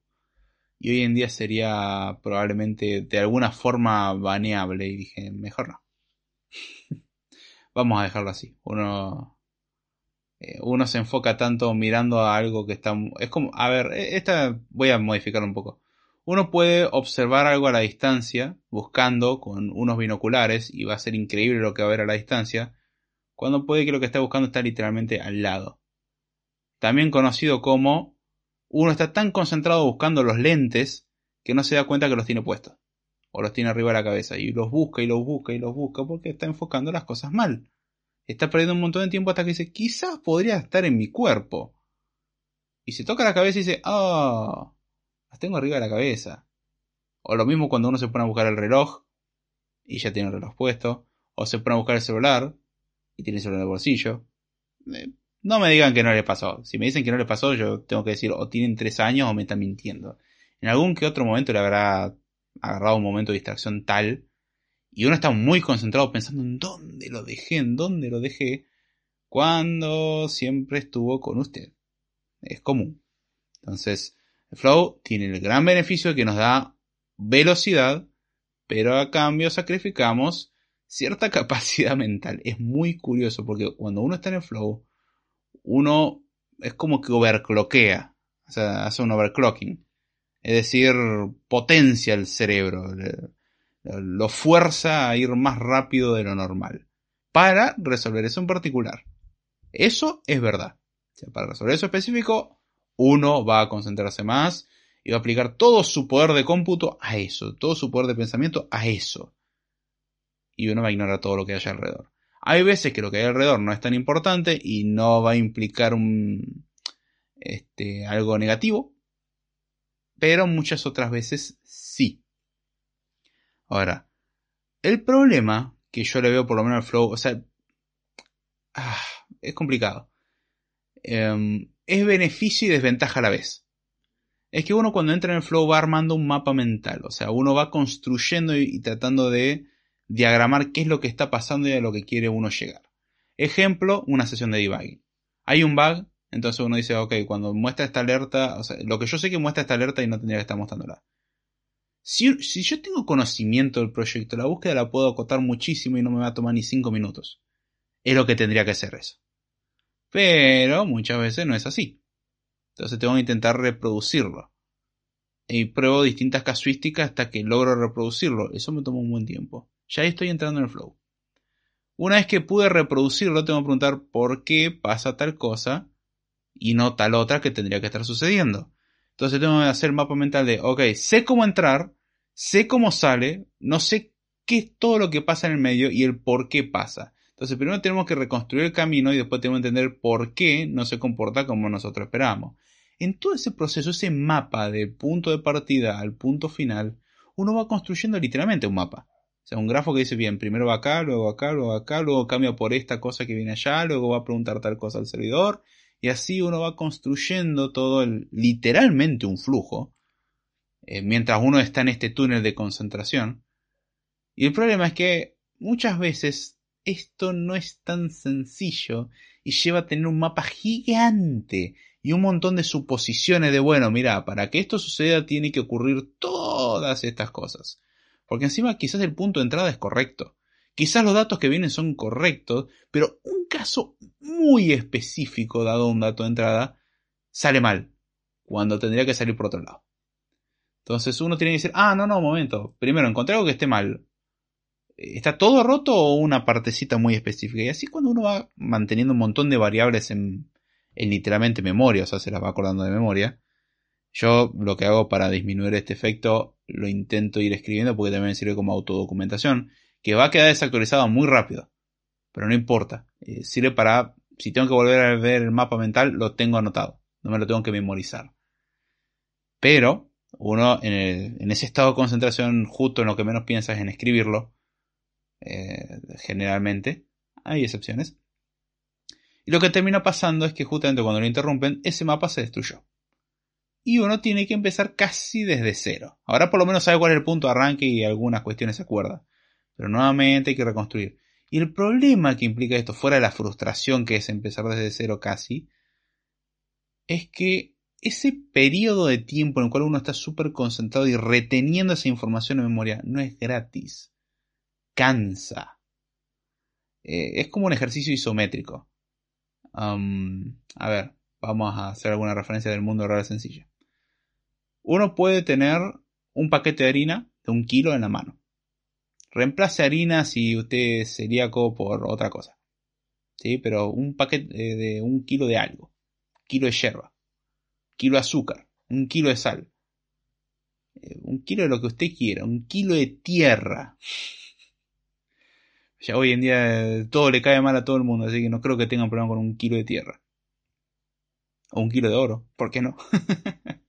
Y hoy en día sería probablemente de alguna forma baneable. Y dije, mejor no. Vamos a dejarlo así. Uno uno se enfoca tanto mirando a algo que está... Es como, a ver, e, esta voy a modificarlo un poco. Uno puede observar algo a la distancia, buscando con unos binoculares, y va a ser increíble lo que va a ver a la distancia, cuando puede que lo que está buscando está literalmente al lado. También conocido como uno está tan concentrado buscando los lentes que no se da cuenta que los tiene puestos. O los tiene arriba de la cabeza. Y los busca y los busca y los busca porque está enfocando las cosas mal. Está perdiendo un montón de tiempo hasta que dice, quizás podría estar en mi cuerpo. Y se toca la cabeza y dice, ah, las tengo arriba de la cabeza. O lo mismo cuando uno se pone a buscar el reloj y ya tiene el reloj puesto. O se pone a buscar el celular y tiene el celular en el bolsillo. No me digan que no le pasó. Si me dicen que no le pasó, yo tengo que decir o tienen tres años o me están mintiendo. En algún que otro momento le habrá agarrado un momento de distracción tal y uno está muy concentrado pensando en dónde lo dejé, en dónde lo dejé, cuando siempre estuvo con usted. Es común. Entonces, el flow tiene el gran beneficio de que nos da velocidad, pero a cambio sacrificamos cierta capacidad mental. Es muy curioso porque cuando uno está en el flow, uno es como que overcloquea O sea, hace un overclocking. Es decir, potencia el cerebro. Lo fuerza a ir más rápido de lo normal. Para resolver eso en particular. Eso es verdad. Para resolver eso específico, uno va a concentrarse más y va a aplicar todo su poder de cómputo a eso, todo su poder de pensamiento a eso. Y uno va a ignorar todo lo que haya alrededor. Hay veces que lo que hay alrededor no es tan importante y no va a implicar un, este, algo negativo, pero muchas otras veces sí. Ahora, el problema que yo le veo por lo menos al flow, o sea, ah, es complicado. Em, es beneficio y desventaja a la vez. Es que uno cuando entra en el flow va armando un mapa mental, o sea, uno va construyendo y tratando de diagramar qué es lo que está pasando y a lo que quiere uno llegar. Ejemplo, una sesión de debugging. Hay un bug, entonces uno dice, ok, cuando muestra esta alerta, o sea, lo que yo sé que muestra esta alerta y no tendría que estar mostrándola. Si, yo tengo conocimiento del proyecto, la búsqueda la puedo acotar muchísimo y no me va a tomar ni 5 minutos. Es lo que tendría que ser eso. Pero muchas veces no es así. Entonces tengo que intentar reproducirlo. Y pruebo distintas casuísticas hasta que logro reproducirlo. Eso me toma un buen tiempo. Ya estoy entrando en el flow. Una vez que pude reproducirlo, tengo que preguntar por qué pasa tal cosa y no tal otra que tendría que estar sucediendo. Entonces tengo que hacer mapa mental de, ok, sé cómo entrar, sé cómo sale, no sé qué es todo lo que pasa en el medio y el por qué pasa. Entonces primero tenemos que reconstruir el camino y después tenemos que entender por qué no se comporta como nosotros esperamos. En todo ese proceso, ese mapa del punto de partida al punto final, uno va construyendo literalmente un mapa. O sea, un grafo que dice, bien, primero va acá, luego acá, luego acá, luego cambia por esta cosa que viene allá, luego va a preguntar tal cosa al servidor, y así uno va construyendo todo el, literalmente un flujo, eh, mientras uno está en este túnel de concentración. Y el problema es que muchas veces esto no es tan sencillo y lleva a tener un mapa gigante y un montón de suposiciones de, bueno, mira, para que esto suceda tiene que ocurrir todas estas cosas. Porque encima quizás el punto de entrada es correcto. Quizás los datos que vienen son correctos, pero un caso muy específico, dado un dato de entrada, sale mal, cuando tendría que salir por otro lado. Entonces uno tiene que decir, ah, no, no, momento. Primero, encontré algo que esté mal. ¿Está todo roto o una partecita muy específica? Y así cuando uno va manteniendo un montón de variables en, en literalmente memoria, o sea, se las va acordando de memoria, yo lo que hago para disminuir este efecto lo intento ir escribiendo porque también sirve como autodocumentación, que va a quedar desactualizado muy rápido. Pero no importa. Eh, sirve para, si tengo que volver a ver el mapa mental, lo tengo anotado. No me lo tengo que memorizar. Pero uno en, ese estado de concentración, justo en lo que menos piensa es en escribirlo. Eh, generalmente. Hay excepciones. Y lo que termina pasando es que justamente cuando lo interrumpen, ese mapa se destruyó y uno tiene que empezar casi desde cero. Ahora por lo menos sabe cuál es el punto de arranque y algunas cuestiones se acuerda. Pero nuevamente hay que reconstruir. Y el problema que implica esto, fuera de la frustración que es empezar desde cero casi, es que ese periodo de tiempo en el cual uno está súper concentrado y reteniendo esa información en memoria no es gratis. Cansa. Eh, es como un ejercicio isométrico. a ver, vamos a hacer alguna referencia del mundo real sencilla uno puede tener un paquete de harina de un kilo en la mano. Reemplace harina si usted es celíaco por otra cosa. ¿Sí? Pero un paquete de un kilo de algo. Kilo de yerba. Kilo de azúcar. Un kilo de sal. Eh, un kilo de lo que usted quiera. Un kilo de tierra. Ya hoy en día todo le cae mal a todo el mundo, así que no creo que tengan problema con un kilo de tierra. O un kilo de oro, ¿por qué no?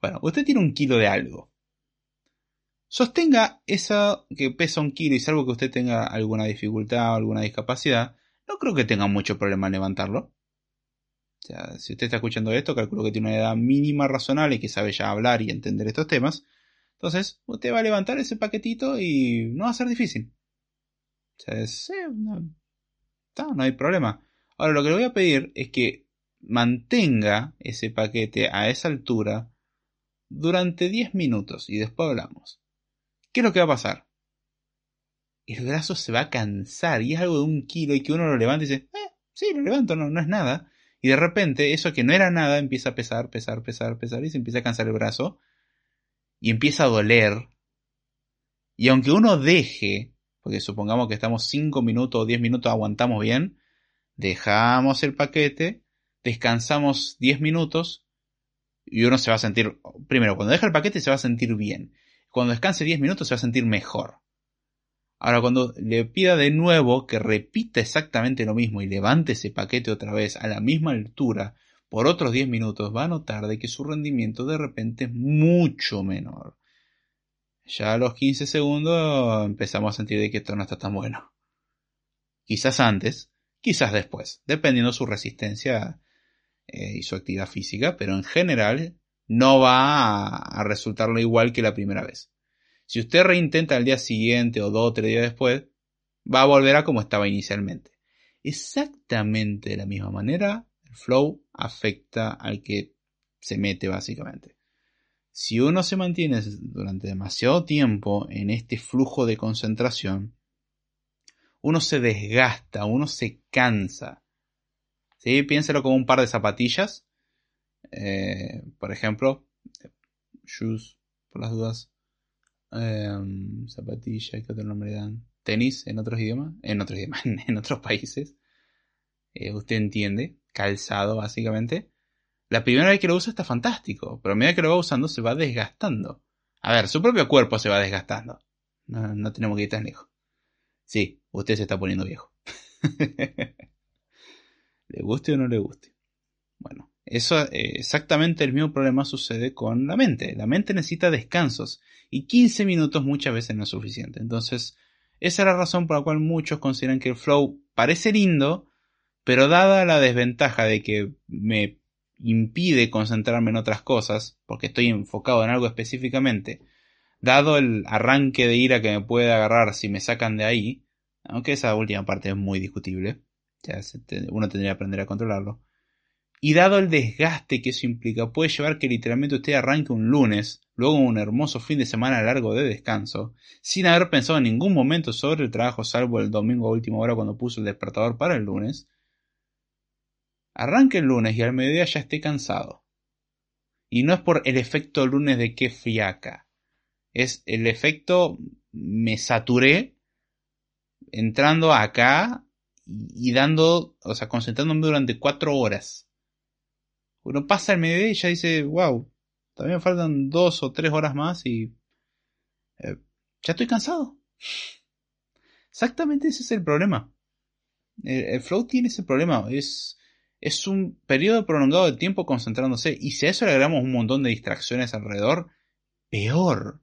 Bueno, usted tiene un kilo de algo. Sostenga eso que pesa un kilo y salvo que usted tenga alguna dificultad o alguna discapacidad, no creo que tenga mucho problema en levantarlo. O sea, si usted está escuchando esto, calculo que tiene una edad mínima razonable y que sabe ya hablar y entender estos temas. Entonces, usted va a levantar ese paquetito y no va a ser difícil. O sea, es, no, no hay problema. Ahora, lo que le voy a pedir es que mantenga ese paquete a esa altura durante 10 minutos y después hablamos. ¿Qué es lo que va a pasar? El brazo se va a cansar y es algo de un kilo y que uno lo levanta y dice, eh, sí, lo levanto, no, no es nada. Y de repente, eso que no era nada empieza a pesar, pesar, pesar, pesar y se empieza a cansar el brazo. Y empieza a doler. Y aunque uno deje, porque supongamos que estamos 5 minutos o 10 minutos, aguantamos bien, dejamos el paquete, descansamos 10 minutos y uno se va a sentir, primero, cuando deja el paquete se va a sentir bien. Cuando descanse 10 minutos se va a sentir mejor. Ahora, cuando le pida de nuevo que repita exactamente lo mismo y levante ese paquete otra vez a la misma altura por otros 10 minutos, va a notar de que su rendimiento de repente es mucho menor. Ya a los 15 segundos empezamos a sentir de que esto no está tan bueno. Quizás antes, quizás después, dependiendo su resistencia eh, y su actividad física, pero en general no va a, resultarlo igual que la primera vez. Si usted reintenta al día siguiente o dos o tres días después, va a volver a como estaba inicialmente. Exactamente de la misma manera, el flow afecta al que se mete básicamente. Si uno se mantiene durante demasiado tiempo en este flujo de concentración, uno se desgasta, uno se cansa. ¿Sí? Piénselo como un par de zapatillas. Eh, por ejemplo, shoes, por las dudas. Em, zapatilla, ¿qué otro nombre dan? Tenis en otros idiomas, en otros idiomas, en otros países. Eh, usted entiende, calzado básicamente. La primera vez que lo usa está fantástico, pero a medida que lo va usando se va desgastando. A ver, su propio cuerpo se va desgastando. No, tenemos que ir tan lejos. Sí, usted se está poniendo viejo. le guste o no le guste. Bueno, eso eh, exactamente el mismo problema sucede con la mente. La mente necesita descansos y 15 minutos muchas veces no es suficiente. Entonces, esa es la razón por la cual muchos consideran que el flow parece lindo, pero dada la desventaja de que me impide concentrarme en otras cosas, porque estoy enfocado en algo específicamente, dado el arranque de ira que me puede agarrar si me sacan de ahí, aunque esa última parte es muy discutible, ya uno tendría que aprender a controlarlo, y dado el desgaste que eso implica, puede llevar que literalmente usted arranque un lunes, luego un hermoso fin de semana largo de descanso, sin haber pensado en ningún momento sobre el trabajo salvo el domingo a última hora cuando puso el despertador para el lunes, arranque el lunes y al mediodía ya esté cansado. Y no es por el efecto lunes de que fiaca. Es el efecto me saturé entrando acá y dando, o sea, concentrándome durante cuatro horas. Uno pasa el mediodía y ya dice, wow, también faltan dos o tres horas más y eh, ya estoy cansado. Exactamente ese es el problema. el, flow tiene ese problema. Es, es un periodo prolongado de tiempo concentrándose. Y si a eso le agregamos un montón de distracciones alrededor, peor.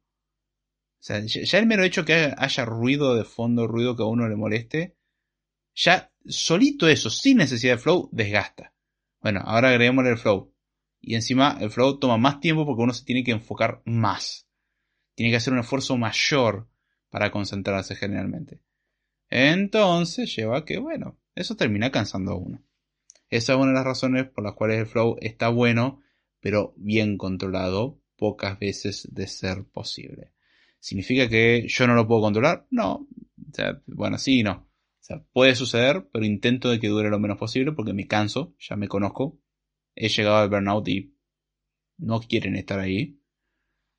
O sea, ya el mero hecho que haya ruido de fondo, ruido que a uno le moleste, ya solito eso, sin necesidad de flow, desgasta. Bueno, ahora agreguémosle el flow. Y encima el flow toma más tiempo porque uno se tiene que enfocar más. Tiene que hacer un esfuerzo mayor para concentrarse generalmente. Entonces lleva a que, bueno, eso termina cansando a uno. Esa es una de las razones por las cuales el flow está bueno, pero bien controlado, pocas veces de ser posible. ¿Significa que yo no lo puedo controlar? No. O sea, bueno, sí y no. Sea, puede suceder, pero intento de que dure lo menos posible porque me canso, ya me conozco. He llegado al burnout y no quieren estar ahí.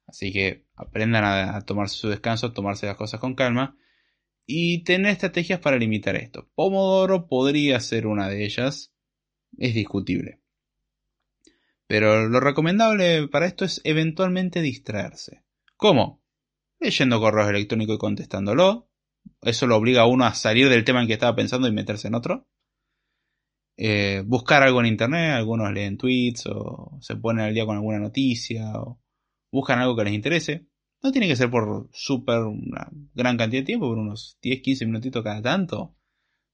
Así que aprendan a, tomarse su descanso, a tomarse las cosas con calma y tener estrategias para limitar esto. Pomodoro podría ser una de ellas es discutible. Pero lo recomendable para esto es eventualmente distraerse. ¿Cómo? Leyendo correos electrónicos y contestándolo. Eso lo obliga a uno a salir del tema en que estaba pensando y meterse en otro. Eh, buscar algo en internet, algunos leen tweets o se ponen al día con alguna noticia o buscan algo que les interese. No tiene que ser por súper una gran cantidad de tiempo, por unos 10-15 minutitos cada tanto.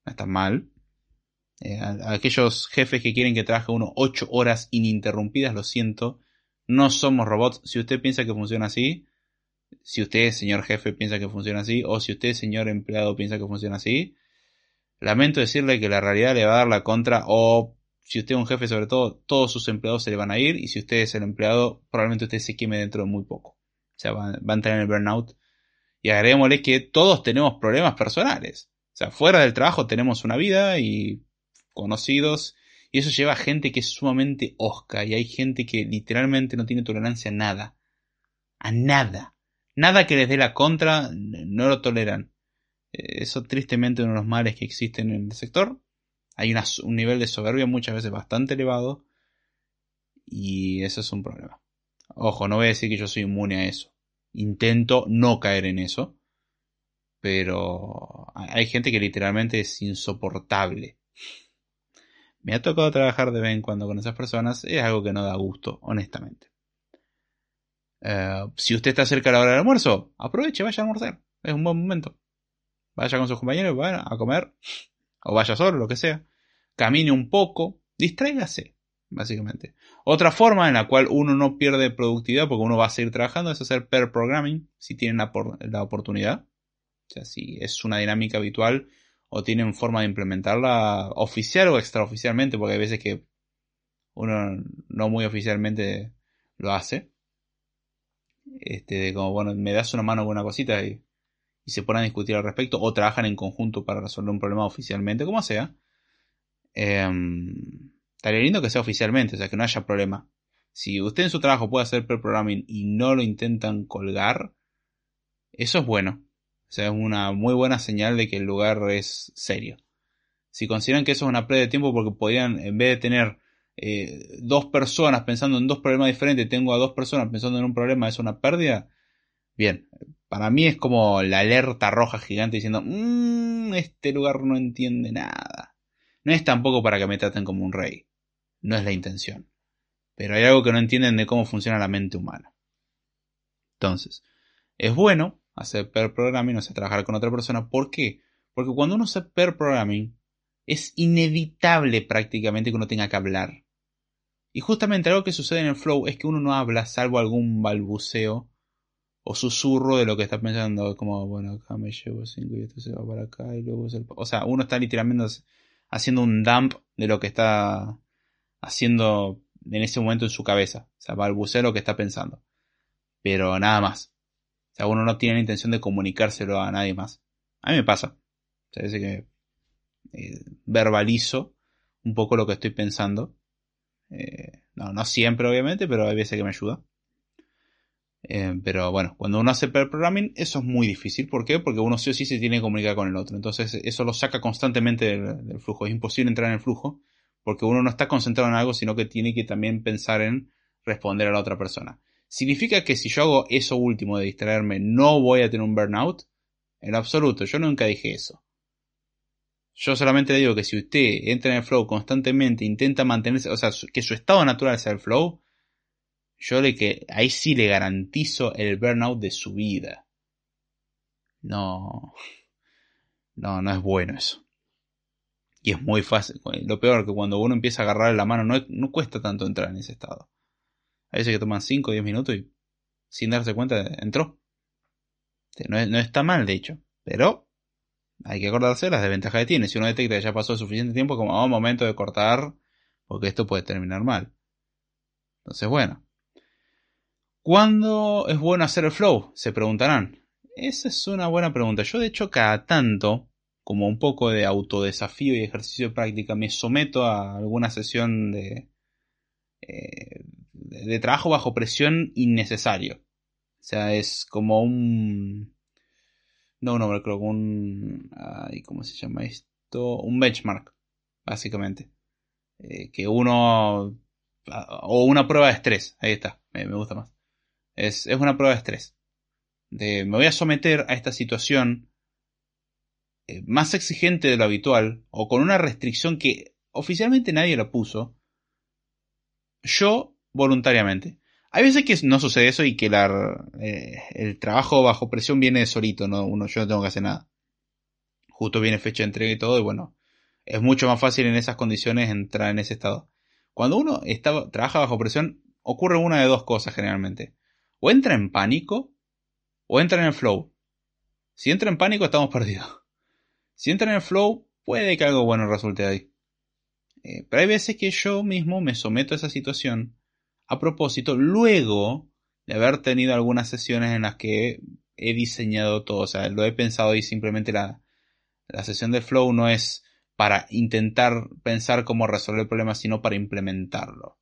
No está mal. Eh, aquellos jefes que quieren que trabaje uno 8 horas ininterrumpidas, lo siento, no somos robots. Si usted piensa que funciona así, si usted, señor jefe, piensa que funciona así, o si usted, señor empleado, piensa que funciona así, lamento decirle que la realidad le va a dar la contra, o si usted es un jefe sobre todo, todos sus empleados se le van a ir, y si usted es el empleado, probablemente usted se queme dentro de muy poco. O sea, va, va a en el burnout. Y agreguémosle que todos tenemos problemas personales. O sea, fuera del trabajo tenemos una vida y conocidos Y eso lleva a gente que es sumamente osca y hay gente que literalmente no tiene tolerancia a nada. A nada. Nada que les dé la contra no lo toleran. Eh, eso tristemente uno de los males que existen en el sector. Hay un nivel de soberbia muchas veces bastante elevado y eso es un problema. Ojo, no voy a decir que yo soy inmune a eso. Intento no caer en eso. Pero hay gente que literalmente es insoportable. Me ha tocado trabajar de vez en cuando con esas personas. Es algo que no da gusto, honestamente. Eh, si usted está cerca de la hora del almuerzo, aproveche, vaya a almorzar. Es un buen momento. Vaya con sus compañeros a comer. O vaya solo, lo que sea. Camine un poco. Distráigase, básicamente. Otra forma en la cual uno no pierde productividad porque uno va a seguir trabajando es hacer pair programming si tienen la, la oportunidad. O sea, si es una dinámica habitual o tienen forma de implementarla oficial o extraoficialmente, porque hay veces que uno no muy oficialmente lo hace. Este, como bueno, me das una mano con una cosita y, y se ponen a discutir al respecto, o trabajan en conjunto para resolver un problema oficialmente, como sea. Eh, Estaría lindo que sea oficialmente, o sea, que no haya problema. Si usted en su trabajo puede hacer pre-programming y no lo intentan colgar, eso es bueno. O sea, es una muy buena señal de que el lugar es serio. Si consideran que eso es una pérdida de tiempo porque podrían, en vez de tener eh, dos personas pensando en dos problemas diferentes, tengo a dos personas pensando en un problema, es una pérdida. Bien, para mí es como la alerta roja gigante diciendo, mmm, este lugar no entiende nada. No es tampoco para que me traten como un rey no es la intención. Pero hay algo que no entienden de cómo funciona la mente humana. Entonces, es bueno hacer pair programming, o sea, trabajar con otra persona. ¿Por qué? Porque cuando uno hace pair programming, es inevitable prácticamente que uno tenga que hablar. Y justamente algo que sucede en el flow es que uno no habla salvo algún balbuceo o susurro de lo que está pensando, como, bueno, acá me llevo 5 y esto se va para acá y luego O sea, uno está literalmente haciendo un dump de lo que está haciendo en ese momento en su cabeza. O sea, balbucea lo que está pensando. Pero nada más. O sea, uno no tiene la intención de comunicárselo a nadie más. A mí me pasa. O sea, que eh, verbalizo un poco lo que estoy pensando. Eh, no, no siempre, obviamente, pero hay veces que me ayuda. Eh, pero bueno, cuando uno hace pair programming, eso es muy difícil. ¿Por qué? Porque uno sí o sí se tiene que comunicar con el otro. Entonces, eso lo saca constantemente del flujo. Es imposible entrar en el flujo porque uno no está concentrado en algo, sino que tiene que también pensar en responder a la otra persona. ¿Significa que si yo hago eso último de distraerme, no voy a tener un burnout? En absoluto, yo nunca dije eso. Yo solamente le digo que si usted entra en el flow constantemente, intenta mantenerse, o sea, que su estado natural sea el flow, yo le que ahí sí le garantizo el burnout de su vida. No, no, no es bueno eso. Y es muy fácil. Lo peor que cuando uno empieza a agarrar la mano no, cuesta tanto entrar en ese estado. A veces que toman 5 o 10 minutos y sin darse cuenta entró. No, está mal, de hecho. Pero hay que acordarse de las desventajas que tiene. Si uno detecta que ya pasó suficiente tiempo, como oh, momento de cortar, porque esto puede terminar mal. Entonces, bueno. ¿Cuándo es bueno hacer el flow? Se preguntarán. Esa es una buena pregunta. Yo, de hecho, cada tanto como un poco de autodesafío y ejercicio de práctica, me someto a alguna sesión de, eh, de trabajo bajo presión innecesario. O sea, es como un... No un que un... ¿Cómo se llama esto? Un benchmark, básicamente. Eh, que uno... O una prueba de estrés, ahí está, me, gusta más. Es, es una prueba de estrés. De, me voy a someter a esta situación eh, más exigente de lo habitual, o con una restricción que oficialmente nadie la puso, yo voluntariamente. Hay veces que no sucede eso y que eh, el trabajo bajo presión viene solito, no, yo no tengo que hacer nada. Justo viene fecha de entrega y todo, y bueno, es mucho más fácil en esas condiciones entrar en ese estado. Cuando uno está, trabaja bajo presión, ocurre una de dos cosas generalmente. O entra en pánico, o entra en el flow. Si entra en pánico, estamos perdidos. Si entra en el flow, puede que algo bueno resulte ahí. Eh, pero hay veces que yo mismo me someto a esa situación a propósito, luego de haber tenido algunas sesiones en las que he diseñado todo, o sea, lo he pensado y simplemente la, la sesión de flow no es para intentar pensar cómo resolver el problema, sino para implementarlo.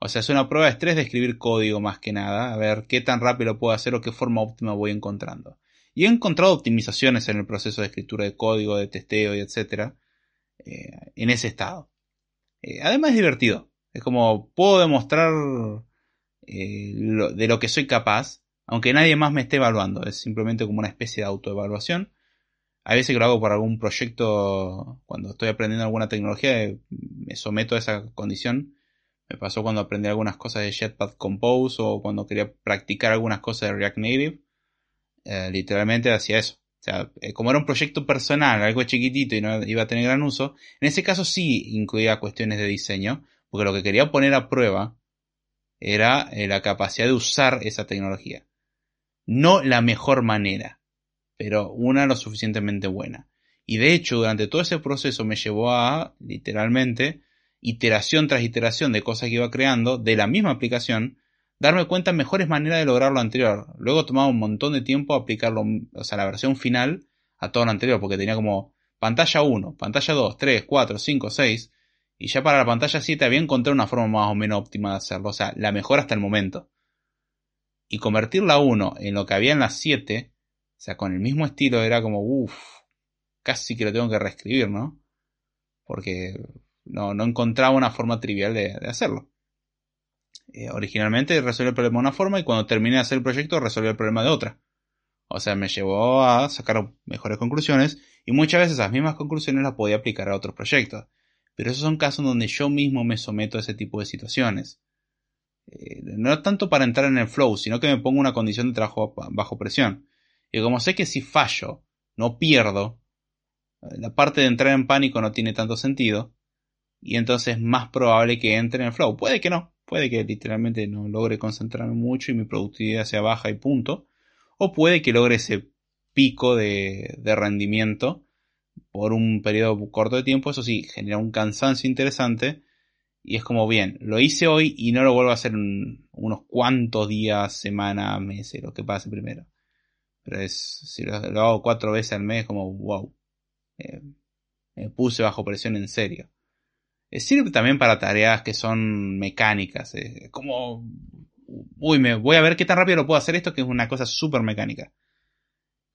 O sea, es una prueba de estrés de escribir código más que nada, a ver qué tan rápido puedo hacer o qué forma óptima voy encontrando. Y he encontrado optimizaciones en el proceso de escritura de código, de testeo y etcétera, eh, en ese estado. Eh, además es divertido. Es como puedo demostrar eh, de lo que soy capaz, aunque nadie más me esté evaluando. Es simplemente como una especie de autoevaluación. A veces que lo hago por algún proyecto, cuando estoy aprendiendo alguna tecnología, me someto a esa condición me pasó cuando aprendí algunas cosas de Jetpack Compose o cuando quería practicar algunas cosas de React Native. Eh, literalmente hacía eso. O sea, eh, como era un proyecto personal, algo chiquitito y no iba a tener gran uso, en ese caso sí incluía cuestiones de diseño, porque lo que quería poner a prueba era eh, la capacidad de usar esa tecnología. No la mejor manera, pero una lo suficientemente buena. Y de hecho, durante todo ese proceso me llevó a, literalmente, iteración tras iteración de cosas que iba creando de la misma aplicación, darme cuenta en mejores maneras de lograr lo anterior. Luego tomaba un montón de tiempo aplicarlo, o sea, la versión final a todo lo anterior, porque tenía como pantalla 1, pantalla 2, 3, 4, 5, 6, y ya para la pantalla 7 había encontrado una forma más o menos óptima de hacerlo, o sea, la mejor hasta el momento. Y convertir la 1 en lo que había en la 7, o sea, con el mismo estilo era como, uff, casi que lo tengo que reescribir, ¿no? Porque no, encontraba una forma trivial de, hacerlo. Eh, originalmente resolví el problema de una forma y cuando terminé de hacer el proyecto resolví el problema de otra. O sea, me llevó a sacar mejores conclusiones y muchas veces esas mismas conclusiones las podía aplicar a otros proyectos. Pero esos son casos donde yo mismo me someto a ese tipo de situaciones. Eh, no tanto para entrar en el flow, sino que me pongo una condición de trabajo bajo presión. Y como sé que si fallo, no pierdo, eh, la parte de entrar en pánico no tiene tanto sentido, y entonces es más probable que entre en el flow. Puede que no, puede que literalmente no logre concentrarme mucho y mi productividad sea baja y punto. O puede que logre ese pico de, rendimiento por un periodo corto de tiempo. Eso sí, genera un cansancio interesante. Y es como bien, lo hice hoy y no lo vuelvo a hacer unos cuantos días, semanas, meses, lo que pase primero. Pero es, si lo, hago cuatro veces al mes, como wow. Eh, me puse bajo presión en serio. Eh, sirve también para tareas que son mecánicas. Eh, como, uy, me voy a ver qué tan rápido lo puedo hacer esto, que es una cosa súper mecánica.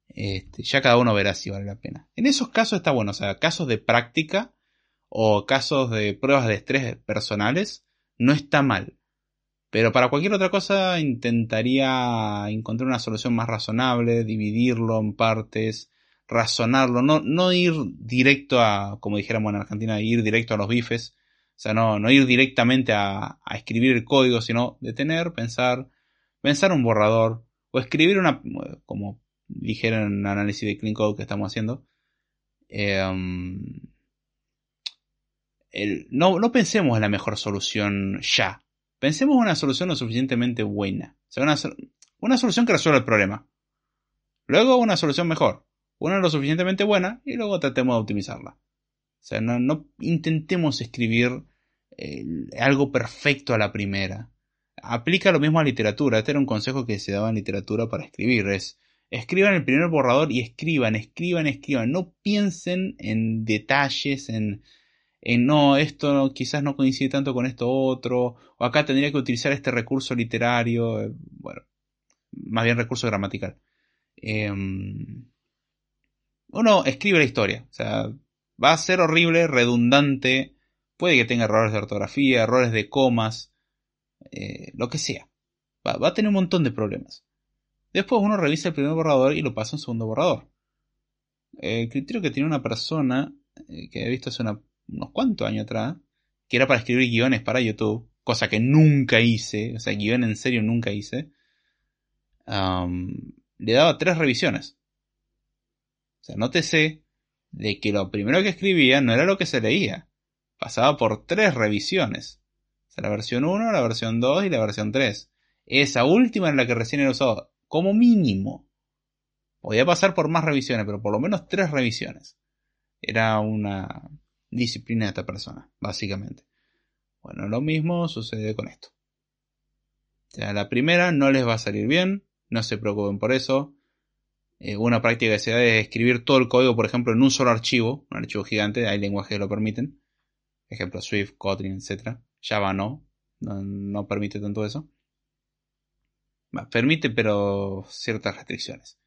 Este, ya cada uno verá si vale la pena. En esos casos está bueno, o sea, casos de práctica o casos de pruebas de estrés personales, no está mal. Pero para cualquier otra cosa intentaría encontrar una solución más razonable, dividirlo en partes, razonarlo, no, no ir directo a, como dijéramos en Argentina, ir directo a los bifes, o sea, no, no ir directamente a, a escribir el código, sino detener, pensar, pensar un borrador, o escribir una, como dijeron en el análisis de Clean Code que estamos haciendo, em, no, no pensemos en la mejor solución ya. Pensemos en una solución lo suficientemente buena. O sea, una, una solución que resuelva el problema. Luego una solución mejor una lo suficientemente buena y luego tratemos de optimizarla. O sea, no, intentemos escribir algo perfecto a la primera. Aplica lo mismo a literatura. Este era un consejo que se daba en literatura para escribir. Es escriban el primer borrador y escriban, escriban, escriban. No piensen en detalles, en, en no, esto quizás no coincide tanto con esto otro, o acá tendría que utilizar este recurso literario, eh, bueno, más bien recurso gramatical. Em, uno escribe la historia. O sea, va a ser horrible, redundante, puede que tenga errores de ortografía, errores de comas, eh, lo que sea. Va, a tener un montón de problemas. Después uno revisa el primer borrador y lo pasa a un segundo borrador. El criterio que tiene una persona eh, que he visto hace unos cuantos años atrás, que era para escribir guiones para YouTube, cosa que nunca hice, o sea, guion en serio nunca hice, le daba tres revisiones. O sea, nótese de que lo primero que escribía no era lo que se leía. Pasaba por tres revisiones. O sea, la versión 1, la versión 2 y la versión 3. Esa última es la que recién era usado como mínimo. Podía pasar por más revisiones, pero por lo menos tres revisiones. Era una disciplina de esta persona, básicamente. Bueno, lo mismo sucede con esto. O sea, la primera no les va a salir bien, no se preocupen por eso Eh, una práctica que se da es escribir todo el código, por ejemplo, en un solo archivo, un archivo gigante, hay lenguajes que lo permiten. Ejemplo, Swift, Kotlin, etc. Java no, no, permite tanto eso. Permite, pero ciertas restricciones.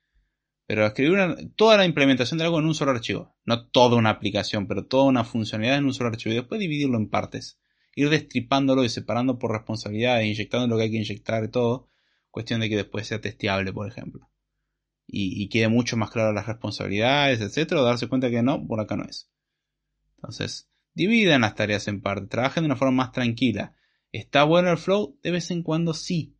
Pero escribir toda la implementación de algo en un solo archivo. No toda una aplicación, pero toda una funcionalidad en un solo archivo. Y después dividirlo en partes. Ir destripándolo y separando por responsabilidades, inyectando lo que hay que inyectar y todo. Cuestión de que después sea testeable, por ejemplo. Y, quede mucho más claro las responsabilidades, etcétera, o darse cuenta que no, por acá no es. Entonces, dividan las tareas en partes, trabajen de una forma más tranquila. ¿Está bueno el flow? De vez en cuando sí.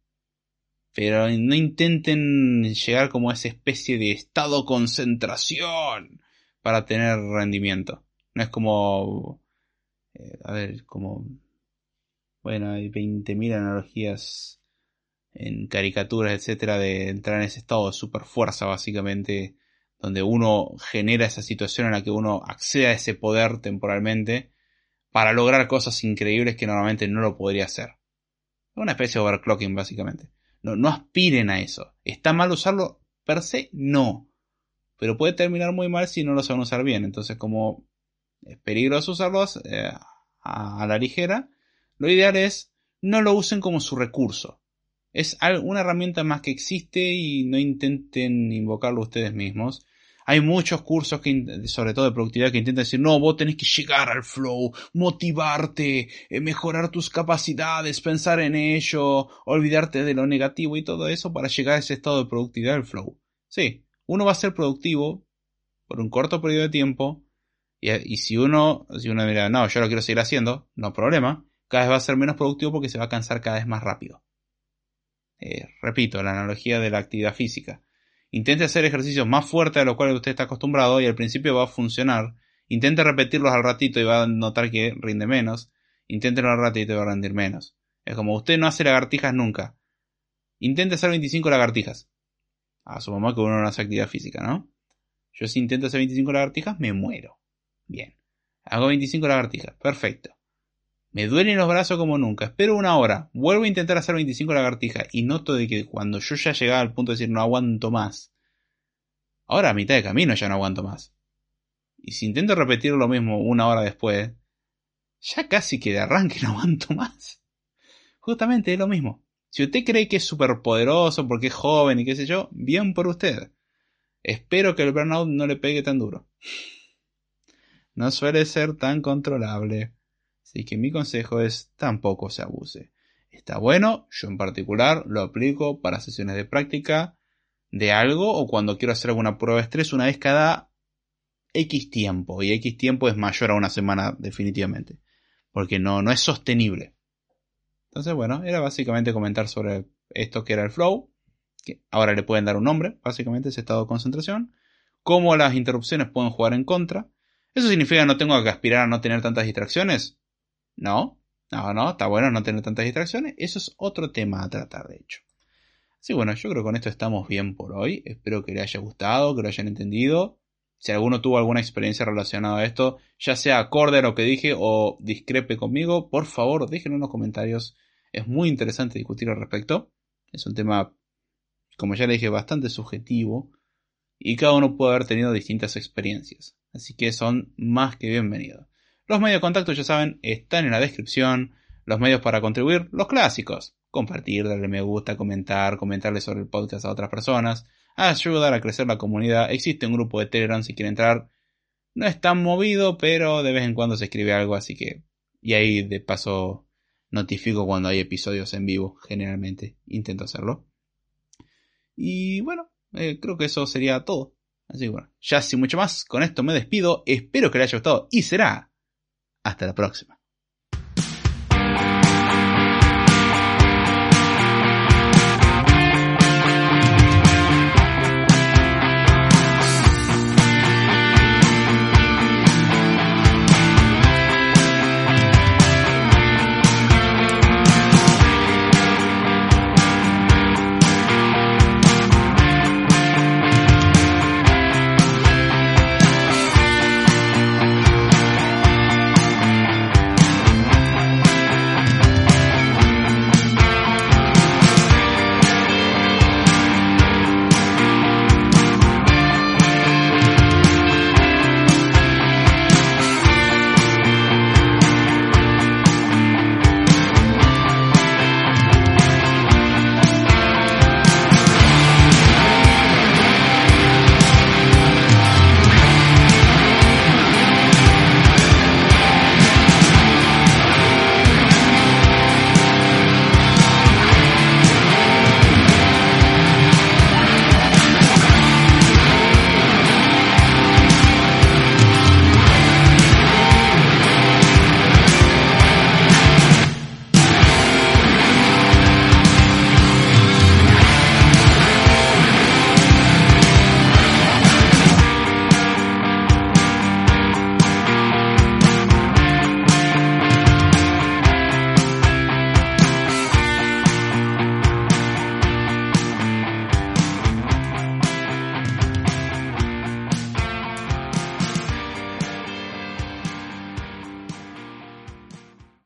Pero no intenten llegar como a esa especie de estado concentración para tener rendimiento. No es como... Eh, a ver, como... Bueno, hay 20.000 analogías en caricaturas, etcétera, de entrar en ese estado de super fuerza, básicamente, donde uno genera esa situación en la que uno accede a ese poder temporalmente para lograr cosas increíbles que normalmente no lo podría hacer. Una especie de overclocking, básicamente. No, no aspiren a eso. ¿Está mal usarlo per se? No. Pero puede terminar muy mal si no lo saben usar bien. Entonces, como es peligroso usarlos eh, a, la ligera, lo ideal es no lo usen como su recurso. Es una herramienta más que existe y no intenten invocarlo ustedes mismos. Hay muchos cursos que, sobre todo de productividad, que intentan decir, no, vos tenés que llegar al flow, motivarte, eh, mejorar tus capacidades, pensar en ello, olvidarte de lo negativo y todo eso para llegar a ese estado de productividad del flow. Sí, uno va a ser productivo por un corto periodo de tiempo y, si uno, si uno mira, no, yo lo quiero seguir haciendo, no problema, cada vez va a ser menos productivo porque se va a cansar cada vez más rápido. Eh, repito, la analogía de la actividad física. Intente hacer ejercicios más fuertes a los cuales usted está acostumbrado y al principio va a funcionar. Intente repetirlos al ratito y va a notar que rinde menos. Inténtelo al ratito y va a rendir menos. Es como usted no hace lagartijas nunca. Intente hacer 25 lagartijas. Asumamos que uno no hace actividad física, ¿no? Yo si intento hacer 25 lagartijas, me muero. Bien. Hago 25 lagartijas. Perfecto. Me duelen los brazos como nunca. Espero una hora. Vuelvo a intentar hacer 25 lagartijas. Y noto de que cuando yo ya llegaba al punto de decir no aguanto más. Ahora a mitad de camino ya no aguanto más. Y si intento repetir lo mismo una hora después. Ya casi que de arranque no aguanto más. Justamente es lo mismo. Si usted cree que es súper poderoso porque es joven y qué sé yo, bien por usted. Espero que el burnout no le pegue tan duro. No suele ser tan controlable. Así que mi consejo es tampoco se abuse. Está bueno, yo en particular lo aplico para sesiones de práctica de algo o cuando quiero hacer alguna prueba de estrés una vez cada X tiempo. Y X tiempo es mayor a una semana definitivamente. Porque no, no es sostenible. Entonces, bueno, era básicamente comentar sobre esto que era el flow. Que ahora le pueden dar un nombre, básicamente ese estado de concentración. Cómo las interrupciones pueden jugar en contra. ¿Eso significa que no tengo que aspirar a no tener tantas distracciones? No, no, no, está bueno no tener tantas distracciones. Eso es otro tema a tratar, de hecho. Sí, bueno, yo creo que con esto estamos bien por hoy. Espero que les haya gustado, que lo hayan entendido. Si alguno tuvo alguna experiencia relacionada a esto, ya sea acorde a lo que dije o discrepe conmigo, por favor déjenlo en los comentarios. Es muy interesante discutir al respecto. Es un tema, como ya le dije, bastante subjetivo. Y cada uno puede haber tenido distintas experiencias. Así que son más que bienvenidos. Los medios de contacto, ya saben, están en la descripción. Los medios para contribuir, los clásicos. Compartir, darle me gusta, comentar, comentarle sobre el podcast a otras personas. Ayudar a crecer la comunidad. Existe un grupo de Telegram si quieren entrar. No es tan movido, pero de vez en cuando se escribe algo, así que... Y ahí de paso notifico cuando hay episodios en vivo, generalmente. Intento hacerlo. Y bueno, eh, creo que eso sería todo. Así que bueno, ya sin mucho más, con esto me despido. Espero que les haya gustado y será hasta la próxima.